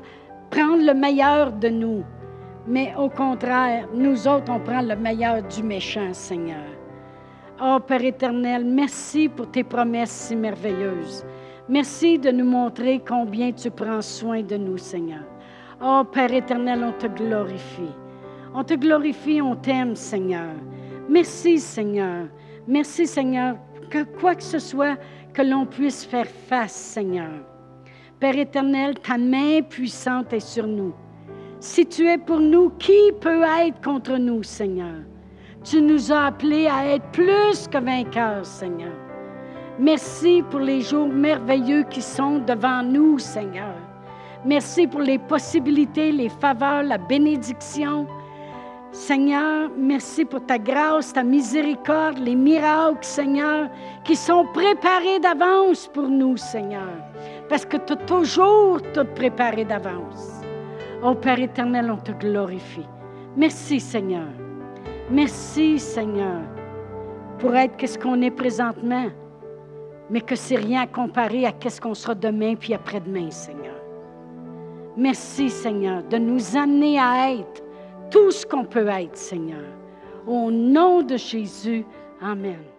prendre le meilleur de nous, mais au contraire, nous autres, on prend le meilleur du méchant, Seigneur. Oh Père éternel, merci pour tes promesses si merveilleuses. Merci de nous montrer combien tu prends soin de nous, Seigneur. Oh Père éternel, on te glorifie. On te glorifie, on t'aime, Seigneur. Merci, Seigneur. Merci, Seigneur, que quoi que ce soit que l'on puisse faire face, Seigneur. Père éternel, ta main puissante est sur nous. Si tu es pour nous, qui peut être contre nous, Seigneur? Tu nous as appelés à être plus que vainqueurs, Seigneur. Merci pour les jours merveilleux qui sont devant nous, Seigneur. Merci pour les possibilités, les faveurs, la bénédiction. Seigneur, merci pour ta grâce, ta miséricorde, les miracles, Seigneur, qui sont préparés d'avance pour nous, Seigneur. Parce que tu as toujours tout préparé d'avance. Oh Père éternel, on te glorifie. Merci, Seigneur. Merci, Seigneur, pour être qu'est-ce qu'on est présentement, mais que c'est rien à comparer à qu'est-ce qu'on sera demain puis après-demain, Seigneur. Merci, Seigneur, de nous amener à être tout ce qu'on peut être, Seigneur. Au nom de Jésus, Amen.